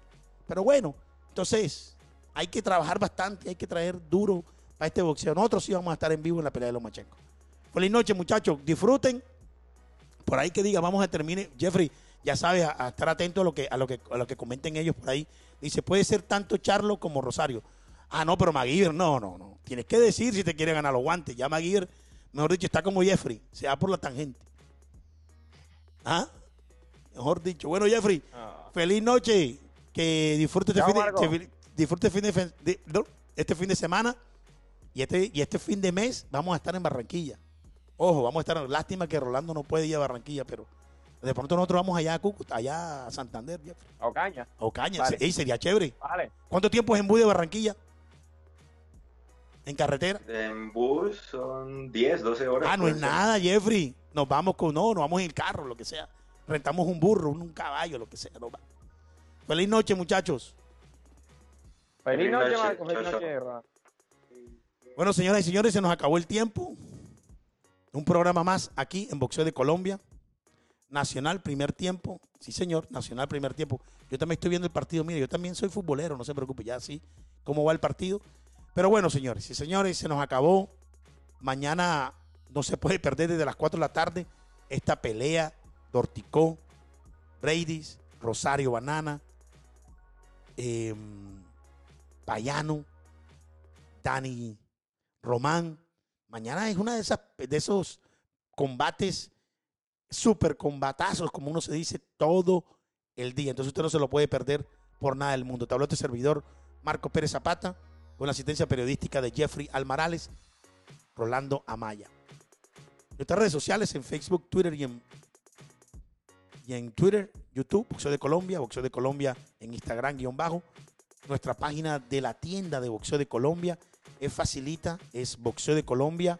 C: Pero bueno, entonces hay que trabajar bastante, hay que traer duro para este boxeo. Nosotros sí vamos a estar en vivo en la pelea de los machencos. Feliz noche, muchachos. Disfruten. Por ahí que diga, vamos a terminar. Jeffrey, ya sabes, a, a estar atento a lo, que, a, lo que, a lo que comenten ellos por ahí. Dice, puede ser tanto Charlo como Rosario. Ah, no, pero McGiver, no, no, no. Tienes que decir si te quiere ganar los guantes. Ya McGiver, mejor dicho, está como Jeffrey. Se va por la tangente. ¿Ah? Mejor dicho. Bueno, Jeffrey, feliz noche. Que disfrute este,
D: Chao,
C: fin de,
D: Marco.
C: que disfrute fin de, fe- de- no, este fin de semana. Y este, y este fin de mes vamos a estar en Barranquilla. Ojo, vamos a estar. Lástima que Rolando no puede ir a Barranquilla, pero de pronto nosotros vamos allá a Cúcuta, allá a Santander, Jeffrey.
D: A Ocaña.
C: A Ocaña.
D: Vale.
C: Ey, sería chévere.
D: Vale.
C: ¿Cuánto tiempo es en bus de Barranquilla? ¿En carretera?
E: En bus son 10, 12 horas.
C: Ah, no es nada, Jeffrey. Nos vamos con, no, nos vamos en el carro, lo que sea. Rentamos un burro, un, caballo, lo que sea. va. Feliz noche, muchachos.
D: Feliz
E: Feliz
D: noche,
E: noche.
D: Marco. Feliz noche.
C: Bueno, señoras y señores, se nos acabó el tiempo. Un programa más aquí en Boxeo de Colombia. Nacional, primer tiempo. Sí, señor, Nacional, primer tiempo. Yo también estoy viendo el partido. Mire, yo también soy futbolero, no se preocupe, ya sí, cómo va el partido. Pero bueno, señores y señores, se nos acabó. Mañana no se puede perder desde las 4 de la tarde esta pelea. Dorticó, Brady's, Rosario Banana, eh, Payano, Dani Román. Mañana es una de esas de esos combates super combatazos, como uno se dice, todo el día. Entonces usted no se lo puede perder por nada del mundo. Te habló este servidor, Marco Pérez Zapata, con la asistencia periodística de Jeffrey Almarales, Rolando Amaya. Nuestras redes sociales en Facebook, Twitter y en, y en Twitter, YouTube, Boxeo de Colombia, Boxeo de Colombia en Instagram, guion bajo. Nuestra página de la tienda de Boxeo de Colombia es facilita, es Boxeo de Colombia,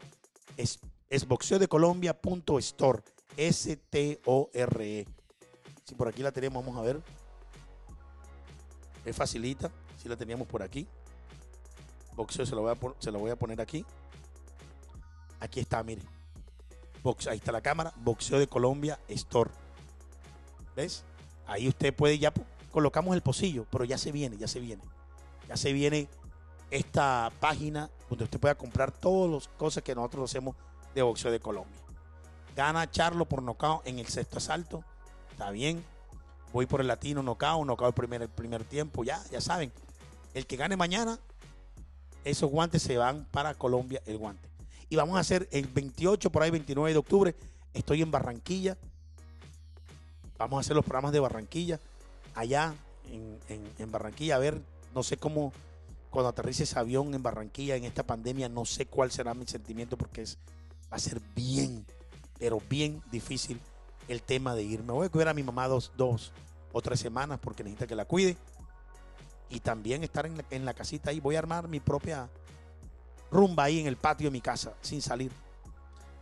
C: es, es boxeodecolombia.store, S-T-O-R-E. Si por aquí la tenemos, vamos a ver. Es facilita, si la teníamos por aquí. Boxeo se lo voy a, se voy a poner aquí. Aquí está, mire. Box, ahí está la cámara. Boxeo de Colombia Store. ¿Ves? Ahí usted puede, ya colocamos el pocillo, pero ya se viene, ya se viene. Ya se viene esta página donde usted pueda comprar todas las cosas que nosotros hacemos de boxeo de Colombia. Gana Charlo por nocaut en el sexto asalto. Está bien. Voy por el latino nocaut, nocaut el primer, primer tiempo. Ya, ya saben. El que gane mañana, esos guantes se van para Colombia, el guante. Y vamos a hacer el 28, por ahí 29 de octubre. Estoy en Barranquilla. Vamos a hacer los programas de Barranquilla. Allá en- en Barranquilla. A ver, no sé cómo, cuando aterrice ese avión en Barranquilla en esta pandemia, no sé cuál será mi sentimiento porque es, va a ser bien, pero bien difícil el tema de irme. Voy a cuidar a mi mamá dos, dos o tres semanas porque necesita que la cuide. Y también estar en la, en la casita ahí. Voy a armar mi propia rumba ahí en el patio de mi casa sin salir.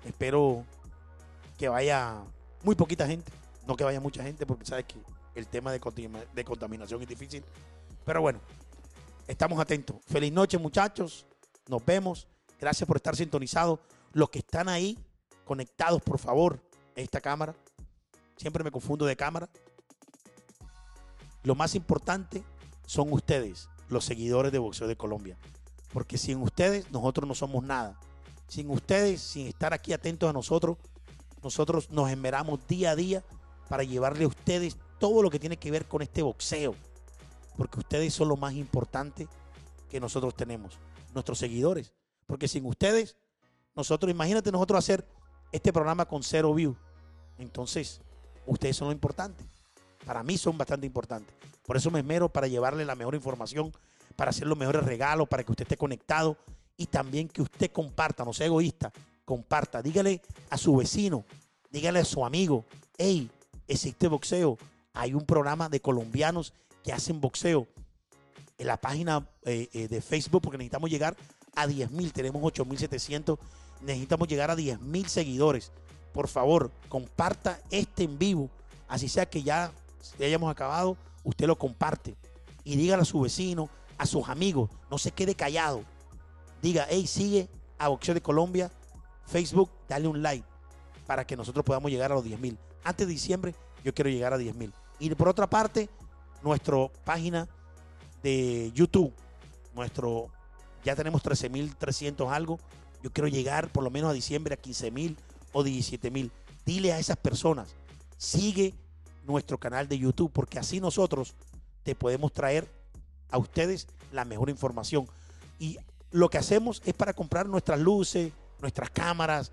C: Espero que vaya muy poquita gente, no que vaya mucha gente porque sabes que el tema de contaminación es difícil. Pero bueno, estamos atentos. Feliz noche muchachos, nos vemos. Gracias por estar sintonizados. Los que están ahí conectados, por favor, esta cámara. Siempre me confundo de cámara. Lo más importante son ustedes, los seguidores de Boxeo de Colombia. Porque sin ustedes nosotros no somos nada. Sin ustedes, sin estar aquí atentos a nosotros, nosotros nos esmeramos día a día para llevarle a ustedes todo lo que tiene que ver con este boxeo. Porque ustedes son lo más importante que nosotros tenemos, nuestros seguidores. Porque sin ustedes, nosotros, imagínate nosotros hacer este programa con cero view. Entonces, ustedes son lo importante. Para mí son bastante importantes. Por eso me esmero para llevarle la mejor información, para hacer los mejores regalos, para que usted esté conectado y también que usted comparta, no sea egoísta, comparta. Dígale a su vecino, dígale a su amigo, hey, existe boxeo. Hay un programa de colombianos que hacen boxeo en la página eh, eh, de Facebook porque necesitamos llegar a 10 mil. Tenemos 8 mil 700. Necesitamos llegar a 10 mil seguidores. Por favor, comparta este en vivo. Así sea que ya hayamos acabado, usted lo comparte. Y dígale a su vecino, a sus amigos. No se quede callado. Diga, hey, sigue a Boxeo de Colombia, Facebook, dale un like para que nosotros podamos llegar a los 10 mil. Antes de diciembre, yo quiero llegar a 10 mil. Y por otra parte, nuestra página de YouTube, nuestro, ya tenemos 13.300 algo. Yo quiero llegar por lo menos a diciembre a 15.000 o 17.000. Dile a esas personas, sigue nuestro canal de YouTube, porque así nosotros te podemos traer a ustedes la mejor información. Y lo que hacemos es para comprar nuestras luces, nuestras cámaras,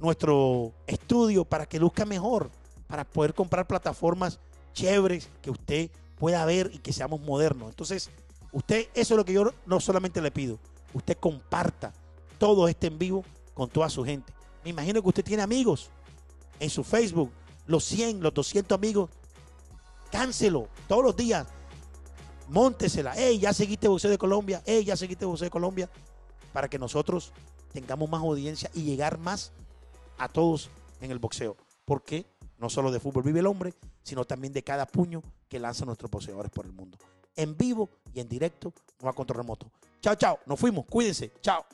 C: nuestro estudio para que luzca mejor, para poder comprar plataformas chéveres que usted pueda ver y que seamos modernos. Entonces, usted, eso es lo que yo no solamente le pido, usted comparta todo este en vivo con toda su gente. Me imagino que usted tiene amigos en su Facebook, los 100, los 200 amigos, cánselo todos los días. Móntesela. Ey, ya seguiste Boxeo de Colombia. Ey, ya seguiste Boxeo de Colombia. Para que nosotros tengamos más audiencia y llegar más a todos en el boxeo. Porque no solo de fútbol vive el hombre, sino también de cada puño que lanzan nuestros boxeadores por el mundo. En vivo y en directo, no a control remoto. Chao, chao. Nos fuimos. Cuídense. Chao.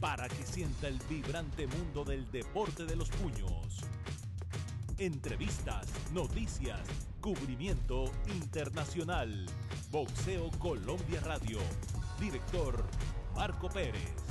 B: Para que sienta el vibrante mundo del deporte de los puños. Entrevistas, noticias, cubrimiento internacional. Boxeo Colombia Radio. Director Marco Pérez.